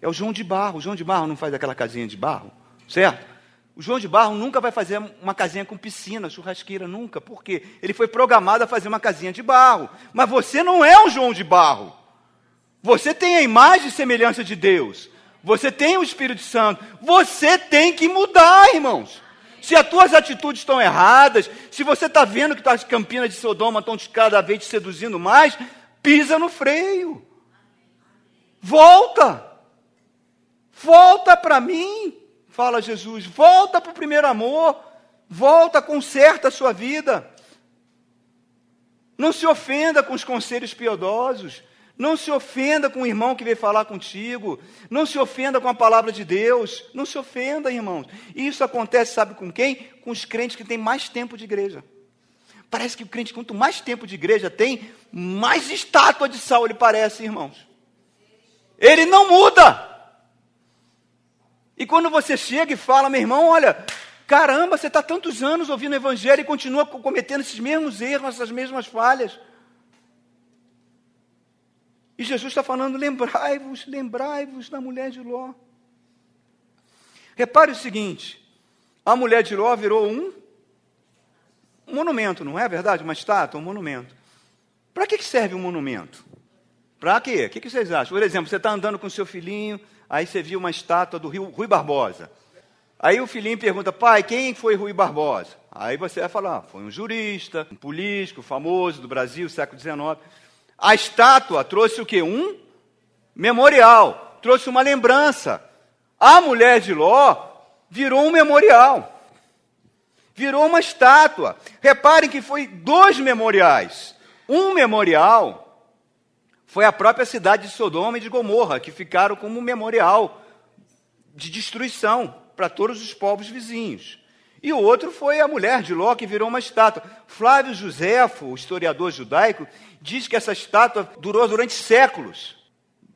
É o João de Barro. O João de Barro não faz aquela casinha de barro, certo? O João de Barro nunca vai fazer uma casinha com piscina, churrasqueira, nunca. Por quê? Ele foi programado a fazer uma casinha de barro. Mas você não é um João de Barro. Você tem a imagem e semelhança de Deus. Você tem o Espírito Santo. Você tem que mudar, irmãos. Se as tuas atitudes estão erradas, se você está vendo que as campinas de Sodoma estão cada vez te seduzindo mais, pisa no freio. Volta. Volta para mim fala Jesus, volta para o primeiro amor, volta, conserta a sua vida. Não se ofenda com os conselhos piedosos. Não se ofenda com o irmão que veio falar contigo. Não se ofenda com a palavra de Deus. Não se ofenda, irmãos. Isso acontece, sabe com quem? Com os crentes que têm mais tempo de igreja. Parece que o crente, quanto mais tempo de igreja tem, mais estátua de sal ele parece, irmãos. Ele não muda. E quando você chega e fala, meu irmão, olha, caramba, você está tantos anos ouvindo o Evangelho e continua cometendo esses mesmos erros, essas mesmas falhas. E Jesus está falando: lembrai-vos, lembrai-vos da mulher de Ló. Repare o seguinte: a mulher de Ló virou um, um monumento, não é verdade? Uma estátua, um monumento. Para que serve um monumento? Para quê? O que vocês acham? Por exemplo, você está andando com seu filhinho, Aí você viu uma estátua do Rio Rui Barbosa. Aí o filhinho pergunta, pai, quem foi Rui Barbosa? Aí você vai falar, ah, foi um jurista, um político famoso do Brasil, século XIX. A estátua trouxe o quê? Um memorial, trouxe uma lembrança. A mulher de Ló virou um memorial. Virou uma estátua. Reparem que foi dois memoriais. Um memorial foi a própria cidade de Sodoma e de Gomorra, que ficaram como memorial de destruição para todos os povos vizinhos. E o outro foi a mulher de Ló, que virou uma estátua. Flávio Josefo, o historiador judaico, diz que essa estátua durou durante séculos.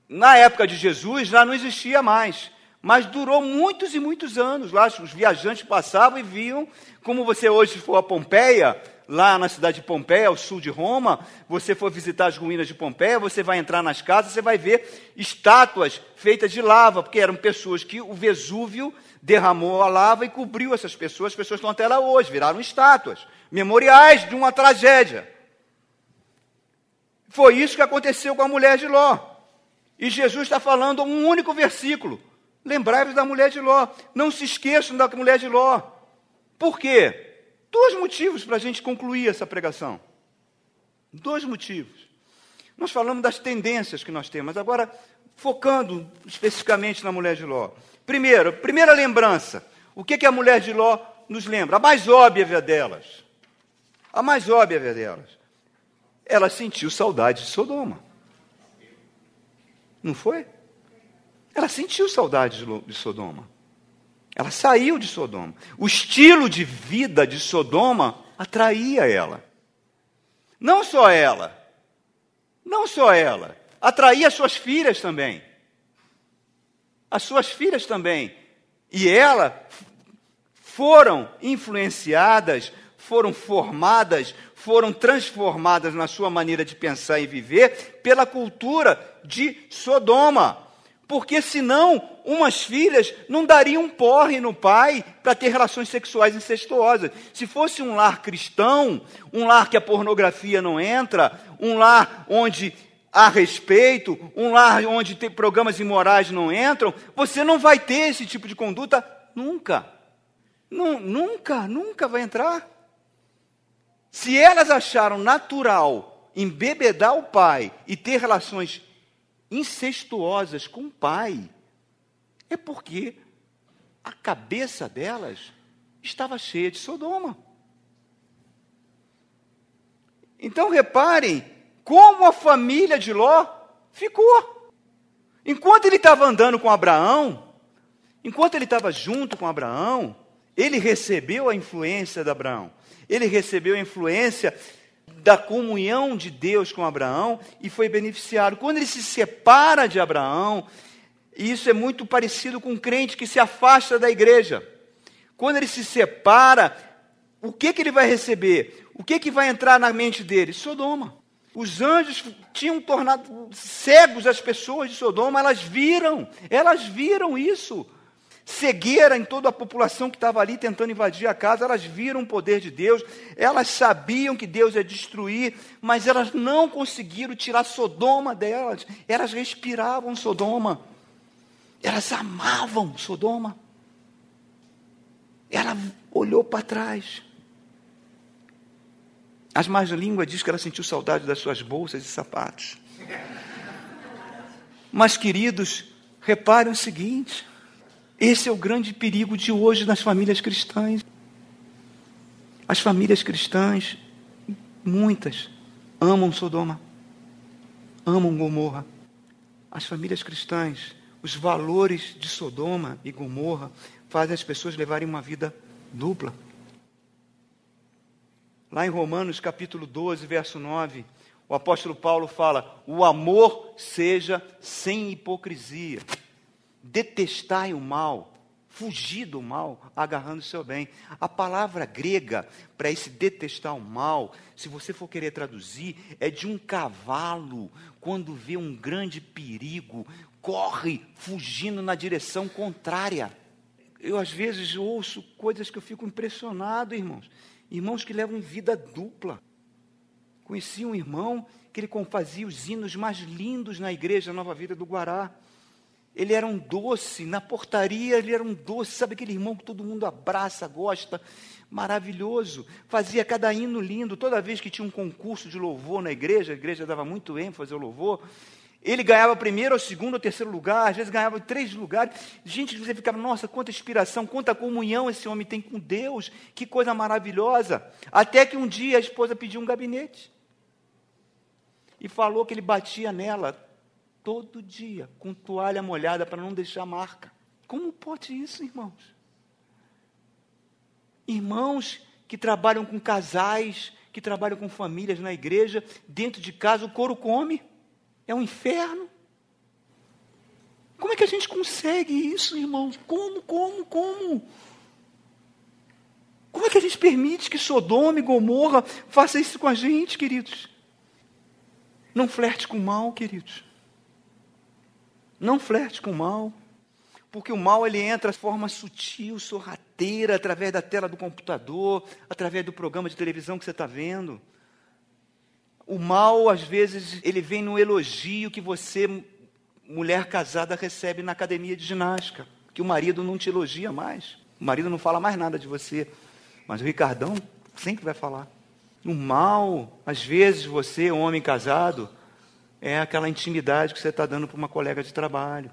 Na época de Jesus já não existia mais, mas durou muitos e muitos anos. Lá os viajantes passavam e viam, como você hoje for a Pompeia, lá na cidade de Pompeia, ao sul de Roma, você for visitar as ruínas de Pompeia, você vai entrar nas casas, você vai ver estátuas feitas de lava, porque eram pessoas que o Vesúvio derramou a lava e cobriu essas pessoas. As pessoas estão até lá hoje, viraram estátuas, memoriais de uma tragédia. Foi isso que aconteceu com a mulher de Ló. E Jesus está falando um único versículo. Lembrai-vos da mulher de Ló. Não se esqueçam da mulher de Ló. Por quê? Dois motivos para a gente concluir essa pregação. Dois motivos. Nós falamos das tendências que nós temos, agora focando especificamente na mulher de Ló. Primeiro, primeira lembrança. O que, que a mulher de Ló nos lembra? A mais óbvia delas. A mais óbvia delas. Ela sentiu saudade de Sodoma. Não foi? Ela sentiu saudade de Sodoma. Ela saiu de Sodoma. O estilo de vida de Sodoma atraía ela. Não só ela, não só ela, atraía suas filhas também. As suas filhas também. E ela foram influenciadas, foram formadas, foram transformadas na sua maneira de pensar e viver pela cultura de Sodoma porque senão umas filhas não dariam porre no pai para ter relações sexuais incestuosas. Se fosse um lar cristão, um lar que a pornografia não entra, um lar onde há respeito, um lar onde programas imorais não entram, você não vai ter esse tipo de conduta nunca. nunca, nunca vai entrar. Se elas acharam natural embebedar o pai e ter relações incestuosas com o pai, é porque a cabeça delas estava cheia de Sodoma. Então reparem como a família de Ló ficou. Enquanto ele estava andando com Abraão, enquanto ele estava junto com Abraão, ele recebeu a influência de Abraão. Ele recebeu a influência da comunhão de Deus com Abraão e foi beneficiado. Quando ele se separa de Abraão, isso é muito parecido com um crente que se afasta da igreja. Quando ele se separa, o que, que ele vai receber? O que, que vai entrar na mente dele? Sodoma. Os anjos tinham tornado cegos as pessoas de Sodoma, elas viram, elas viram isso cegueira em toda a população que estava ali tentando invadir a casa, elas viram o poder de Deus, elas sabiam que Deus ia destruir, mas elas não conseguiram tirar Sodoma delas, elas respiravam Sodoma, elas amavam Sodoma. Ela olhou para trás. As más línguas diz que ela sentiu saudade das suas bolsas e sapatos. Mas, queridos, reparem o seguinte: esse é o grande perigo de hoje nas famílias cristãs. As famílias cristãs, muitas, amam Sodoma, amam Gomorra. As famílias cristãs, os valores de Sodoma e Gomorra fazem as pessoas levarem uma vida dupla. Lá em Romanos capítulo 12, verso 9, o apóstolo Paulo fala: o amor seja sem hipocrisia. Detestai o mal, fugir do mal, agarrando o seu bem. A palavra grega para esse detestar o mal, se você for querer traduzir, é de um cavalo, quando vê um grande perigo, corre fugindo na direção contrária. Eu, às vezes, ouço coisas que eu fico impressionado, irmãos. Irmãos que levam vida dupla. Conheci um irmão que ele fazia os hinos mais lindos na igreja Nova Vida do Guará. Ele era um doce, na portaria ele era um doce, sabe aquele irmão que todo mundo abraça, gosta, maravilhoso. Fazia cada hino lindo, toda vez que tinha um concurso de louvor na igreja, a igreja dava muito ênfase ao louvor. Ele ganhava primeiro, ou segundo, ou terceiro lugar, às vezes ganhava três lugares. Gente, você ficava, nossa, quanta inspiração, quanta comunhão esse homem tem com Deus, que coisa maravilhosa. Até que um dia a esposa pediu um gabinete. e falou que ele batia nela todo dia, com toalha molhada para não deixar marca. Como pode isso, irmãos? Irmãos que trabalham com casais, que trabalham com famílias na igreja, dentro de casa o couro come. É um inferno. Como é que a gente consegue isso, irmãos? Como, como, como? Como é que a gente permite que Sodoma e Gomorra faça isso com a gente, queridos? Não flerte com o mal, queridos. Não flerte com o mal. Porque o mal ele entra de forma sutil, sorrateira, através da tela do computador, através do programa de televisão que você está vendo. O mal, às vezes, ele vem no elogio que você, mulher casada, recebe na academia de ginástica. Que o marido não te elogia mais. O marido não fala mais nada de você. Mas o Ricardão sempre vai falar. O mal, às vezes, você, homem casado, é aquela intimidade que você está dando para uma colega de trabalho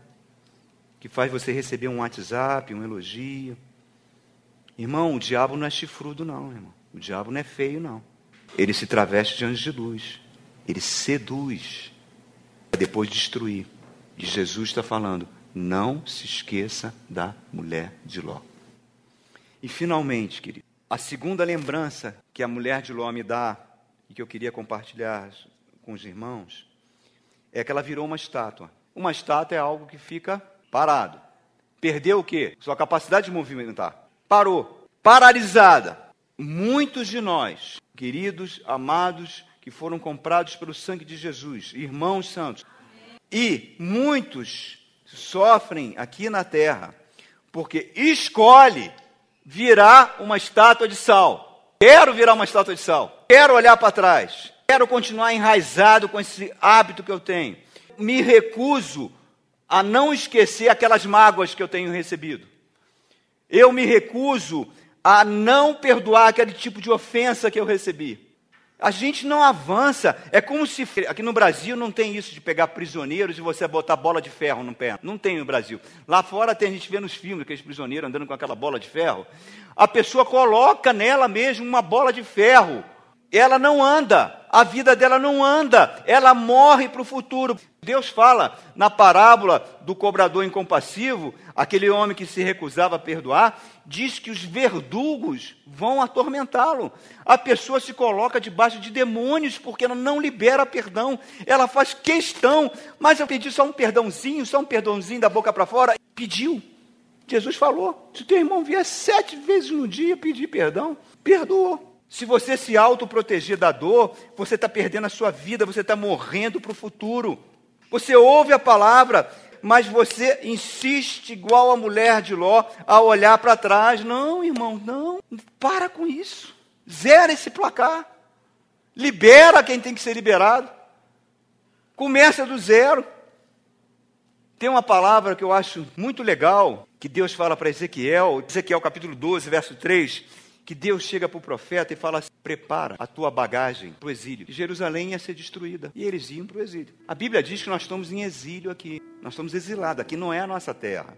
que faz você receber um WhatsApp, um elogio. Irmão, o diabo não é chifrudo, não, irmão. O diabo não é feio, não. Ele se traveste de anjo de luz. Ele seduz para depois destruir. E Jesus está falando: não se esqueça da mulher de Ló. E finalmente, querido, a segunda lembrança que a mulher de Ló me dá e que eu queria compartilhar com os irmãos é que ela virou uma estátua. Uma estátua é algo que fica Parado. Perdeu o quê? Sua capacidade de movimentar. Parou. Paralisada. Muitos de nós, queridos, amados, que foram comprados pelo sangue de Jesus, irmãos santos, e muitos sofrem aqui na terra porque escolhe virar uma estátua de sal. Quero virar uma estátua de sal. Quero olhar para trás. Quero continuar enraizado com esse hábito que eu tenho. Me recuso a não esquecer aquelas mágoas que eu tenho recebido. Eu me recuso a não perdoar aquele tipo de ofensa que eu recebi. A gente não avança. É como se aqui no Brasil não tem isso de pegar prisioneiros e você botar bola de ferro no pé. Não tem no Brasil. Lá fora tem a gente vê nos filmes aqueles prisioneiros andando com aquela bola de ferro. A pessoa coloca nela mesmo uma bola de ferro ela não anda, a vida dela não anda, ela morre para o futuro. Deus fala na parábola do cobrador incompassivo, aquele homem que se recusava a perdoar, diz que os verdugos vão atormentá-lo. A pessoa se coloca debaixo de demônios porque ela não libera perdão, ela faz questão, mas eu pedi só um perdãozinho, só um perdãozinho da boca para fora. Pediu. Jesus falou: se teu irmão vier sete vezes no dia pedir perdão, perdoou. Se você se autoproteger da dor, você está perdendo a sua vida, você está morrendo para o futuro. Você ouve a palavra, mas você insiste, igual a mulher de Ló, a olhar para trás. Não, irmão, não. Para com isso. Zera esse placar. Libera quem tem que ser liberado. Começa do zero. Tem uma palavra que eu acho muito legal, que Deus fala para Ezequiel, Ezequiel capítulo 12, verso 3 que Deus chega para o profeta e fala assim, prepara a tua bagagem para o exílio. Jerusalém ia ser destruída e eles iam para o exílio. A Bíblia diz que nós estamos em exílio aqui, nós estamos exilados, aqui não é a nossa terra.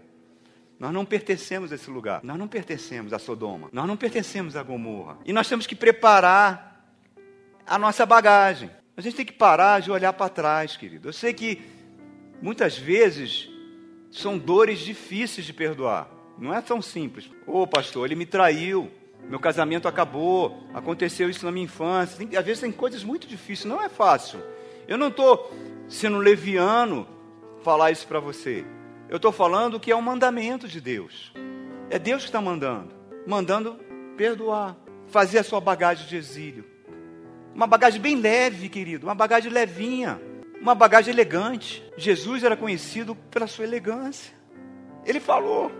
Nós não pertencemos a esse lugar, nós não pertencemos a Sodoma, nós não pertencemos a Gomorra. E nós temos que preparar a nossa bagagem. A gente tem que parar de olhar para trás, querido. Eu sei que muitas vezes são dores difíceis de perdoar. Não é tão simples. Ô oh, pastor, ele me traiu meu casamento acabou, aconteceu isso na minha infância. Tem, às vezes tem coisas muito difíceis, não é fácil. Eu não estou sendo leviano falar isso para você. Eu estou falando que é um mandamento de Deus. É Deus que está mandando. Mandando perdoar. Fazer a sua bagagem de exílio. Uma bagagem bem leve, querido. Uma bagagem levinha. Uma bagagem elegante. Jesus era conhecido pela sua elegância. Ele falou: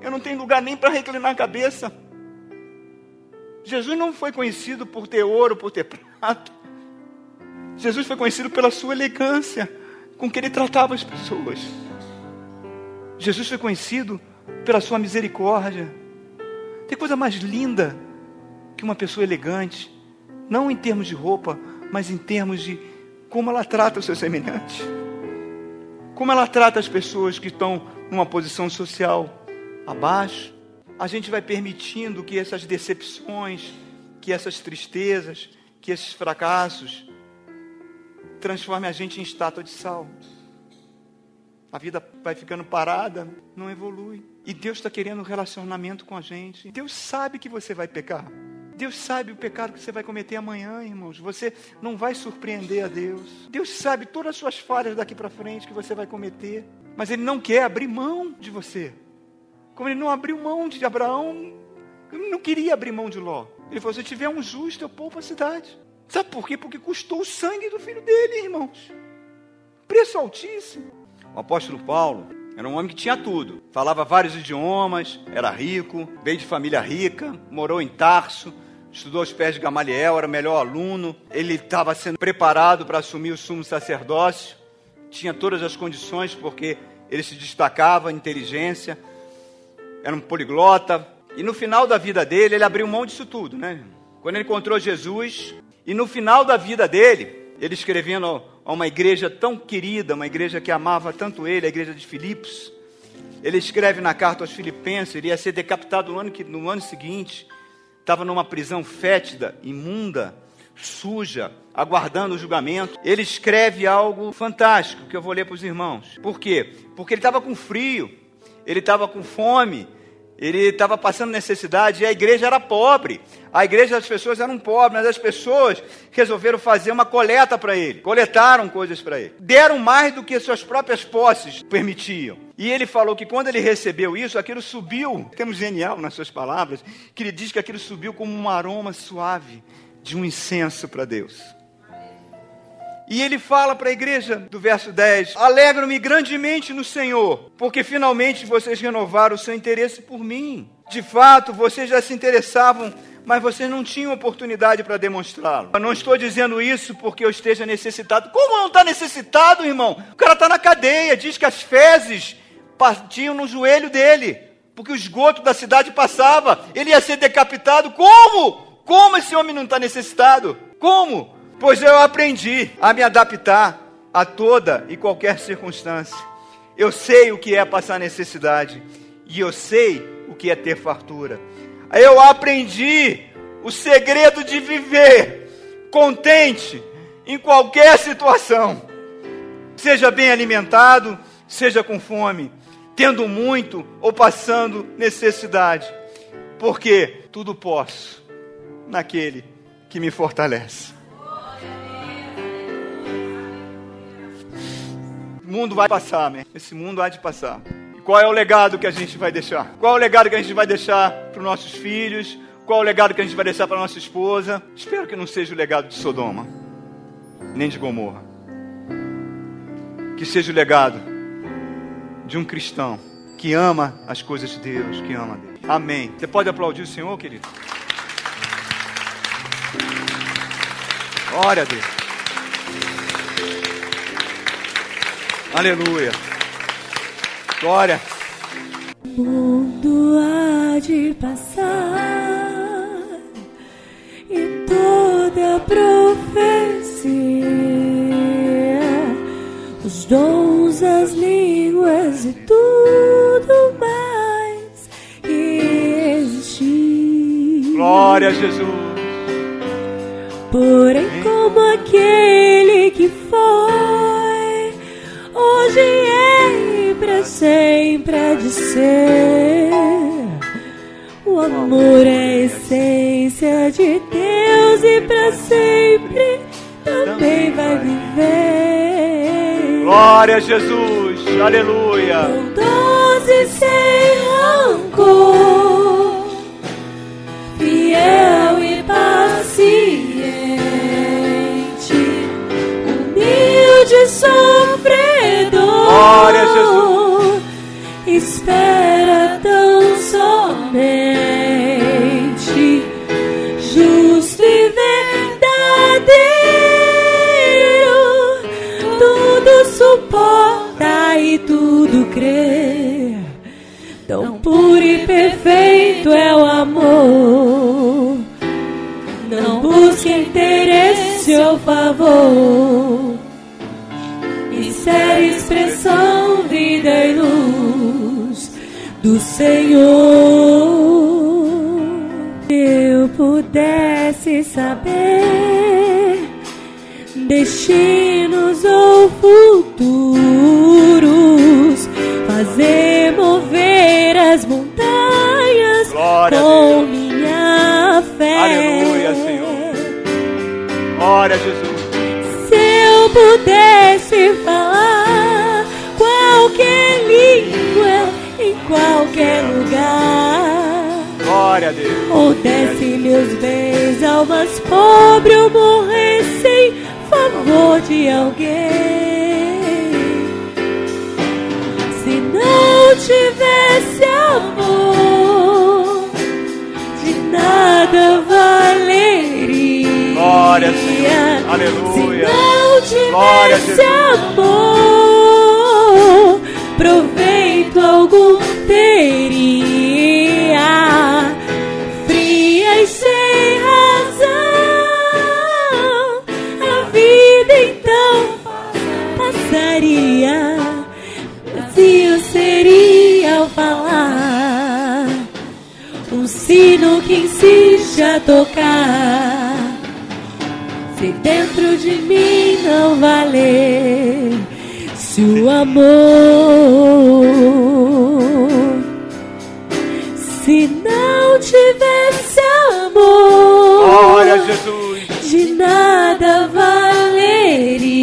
Eu não tenho lugar nem para reclinar a cabeça. Jesus não foi conhecido por ter ouro, por ter prata. Jesus foi conhecido pela sua elegância com que ele tratava as pessoas. Jesus foi conhecido pela sua misericórdia. Tem coisa mais linda que uma pessoa elegante, não em termos de roupa, mas em termos de como ela trata os seus semelhantes. Como ela trata as pessoas que estão numa posição social abaixo a gente vai permitindo que essas decepções, que essas tristezas, que esses fracassos transforme a gente em estátua de sal. A vida vai ficando parada, não evolui. E Deus está querendo um relacionamento com a gente. Deus sabe que você vai pecar. Deus sabe o pecado que você vai cometer amanhã, irmãos. Você não vai surpreender a Deus. Deus sabe todas as suas falhas daqui para frente que você vai cometer. Mas Ele não quer abrir mão de você. Como Ele não abriu mão de Abraão, Ele não queria abrir mão de Ló. Ele falou: se tiver um justo, eu poupo a cidade. Sabe por quê? Porque custou o sangue do filho dele, irmãos. Preço altíssimo. O apóstolo Paulo era um homem que tinha tudo. Falava vários idiomas, era rico, veio de família rica, morou em Tarso, estudou aos pés de Gamaliel, era melhor aluno. Ele estava sendo preparado para assumir o sumo sacerdócio. Tinha todas as condições porque ele se destacava inteligência, era um poliglota. E no final da vida dele, ele abriu mão disso tudo, né? Quando ele encontrou Jesus, e no final da vida dele, ele escrevendo a uma igreja tão querida, uma igreja que amava tanto ele, a igreja de Filipos, ele escreve na carta aos Filipenses, ele ia ser decapitado no ano, que, no ano seguinte, estava numa prisão fétida, imunda, suja, aguardando o julgamento. Ele escreve algo fantástico que eu vou ler para os irmãos. Por quê? Porque ele estava com frio, ele estava com fome, ele estava passando necessidade e a igreja era pobre. A igreja das pessoas eram pobres, mas as pessoas resolveram fazer uma coleta para ele. Coletaram coisas para ele. Deram mais do que suas próprias posses permitiam. E ele falou que quando ele recebeu isso, aquilo subiu. Temos genial nas suas palavras, que ele diz que aquilo subiu como um aroma suave de um incenso para Deus. E ele fala para a igreja do verso 10: Alegro-me grandemente no Senhor, porque finalmente vocês renovaram o seu interesse por mim. De fato, vocês já se interessavam, mas vocês não tinham oportunidade para demonstrá-lo. Eu não estou dizendo isso porque eu esteja necessitado. Como não está necessitado, irmão? O cara está na cadeia, diz que as fezes partiam no joelho dele, porque o esgoto da cidade passava, ele ia ser decapitado. Como? Como esse homem não está necessitado? Como? Pois eu aprendi a me adaptar a toda e qualquer circunstância. Eu sei o que é passar necessidade e eu sei o que é ter fartura. Eu aprendi o segredo de viver contente em qualquer situação. Seja bem alimentado, seja com fome, tendo muito ou passando necessidade. Porque tudo posso naquele que me fortalece. Mundo vai passar, né? Esse mundo há de passar. E qual é o legado que a gente vai deixar? Qual é o legado que a gente vai deixar para os nossos filhos? Qual é o legado que a gente vai deixar para nossa esposa? Espero que não seja o legado de Sodoma, nem de Gomorra. Que seja o legado de um cristão que ama as coisas de Deus, que ama Deus. Amém. Você pode aplaudir o Senhor, querido? Glória a Deus. Aleluia. Glória. O mundo há de passar e toda profecia, os dons, as línguas e tudo mais que existe. Glória a Jesus. Porém, como aquele que foi, sempre há de ser. O amor é a essência de Deus e para sempre também vai viver. Glória a Jesus. Aleluia. Bondoso e sem rancor, fiel e paciente, humilde sofredor. Espera tão somente, justo e verdadeiro, tudo suporta e tudo crê. Tão puro e perfeito é o amor. Não busque interesse ou favor. Isso é expressão, vida e luz do Senhor. Se eu pudesse saber destinos ou futuros, fazer mover as montanhas Glória com minha fé. Aleluia, Senhor. Glória a Jesus. Se eu pudesse falar qualquer língua qualquer lugar, Glória a Deus. ou desse meus bens ao mais pobre, ou morresse em favor de alguém. Se não tivesse amor, de nada valeria. Glória, Senhor. Aleluia. Se não tivesse Jesus. amor, insiste a tocar. Se dentro de mim não valer, se o amor, se não tivesse amor, Jesus. de nada valeria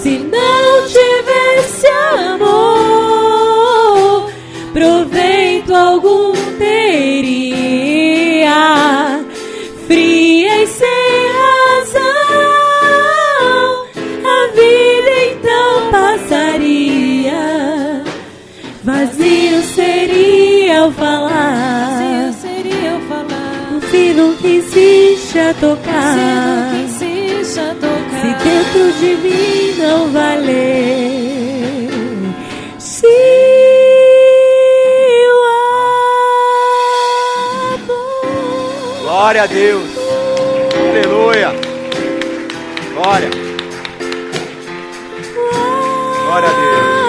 se não tivesse amor, proveito algum a tocar. A tocar. Se dentro de mim não valer, se o amor Glória a Deus. Aleluia. Glória. Glória a Deus.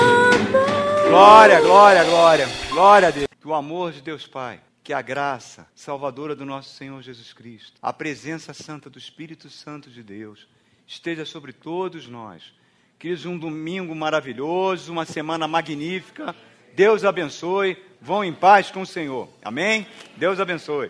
Glória, glória, glória. Glória a Deus. Que o amor de Deus Pai, que a graça salvadora do nosso Senhor Jesus Cristo, a presença santa do Espírito Santo de Deus, esteja sobre todos nós. Queridos, um domingo maravilhoso, uma semana magnífica. Deus abençoe. Vão em paz com o Senhor. Amém? Deus abençoe.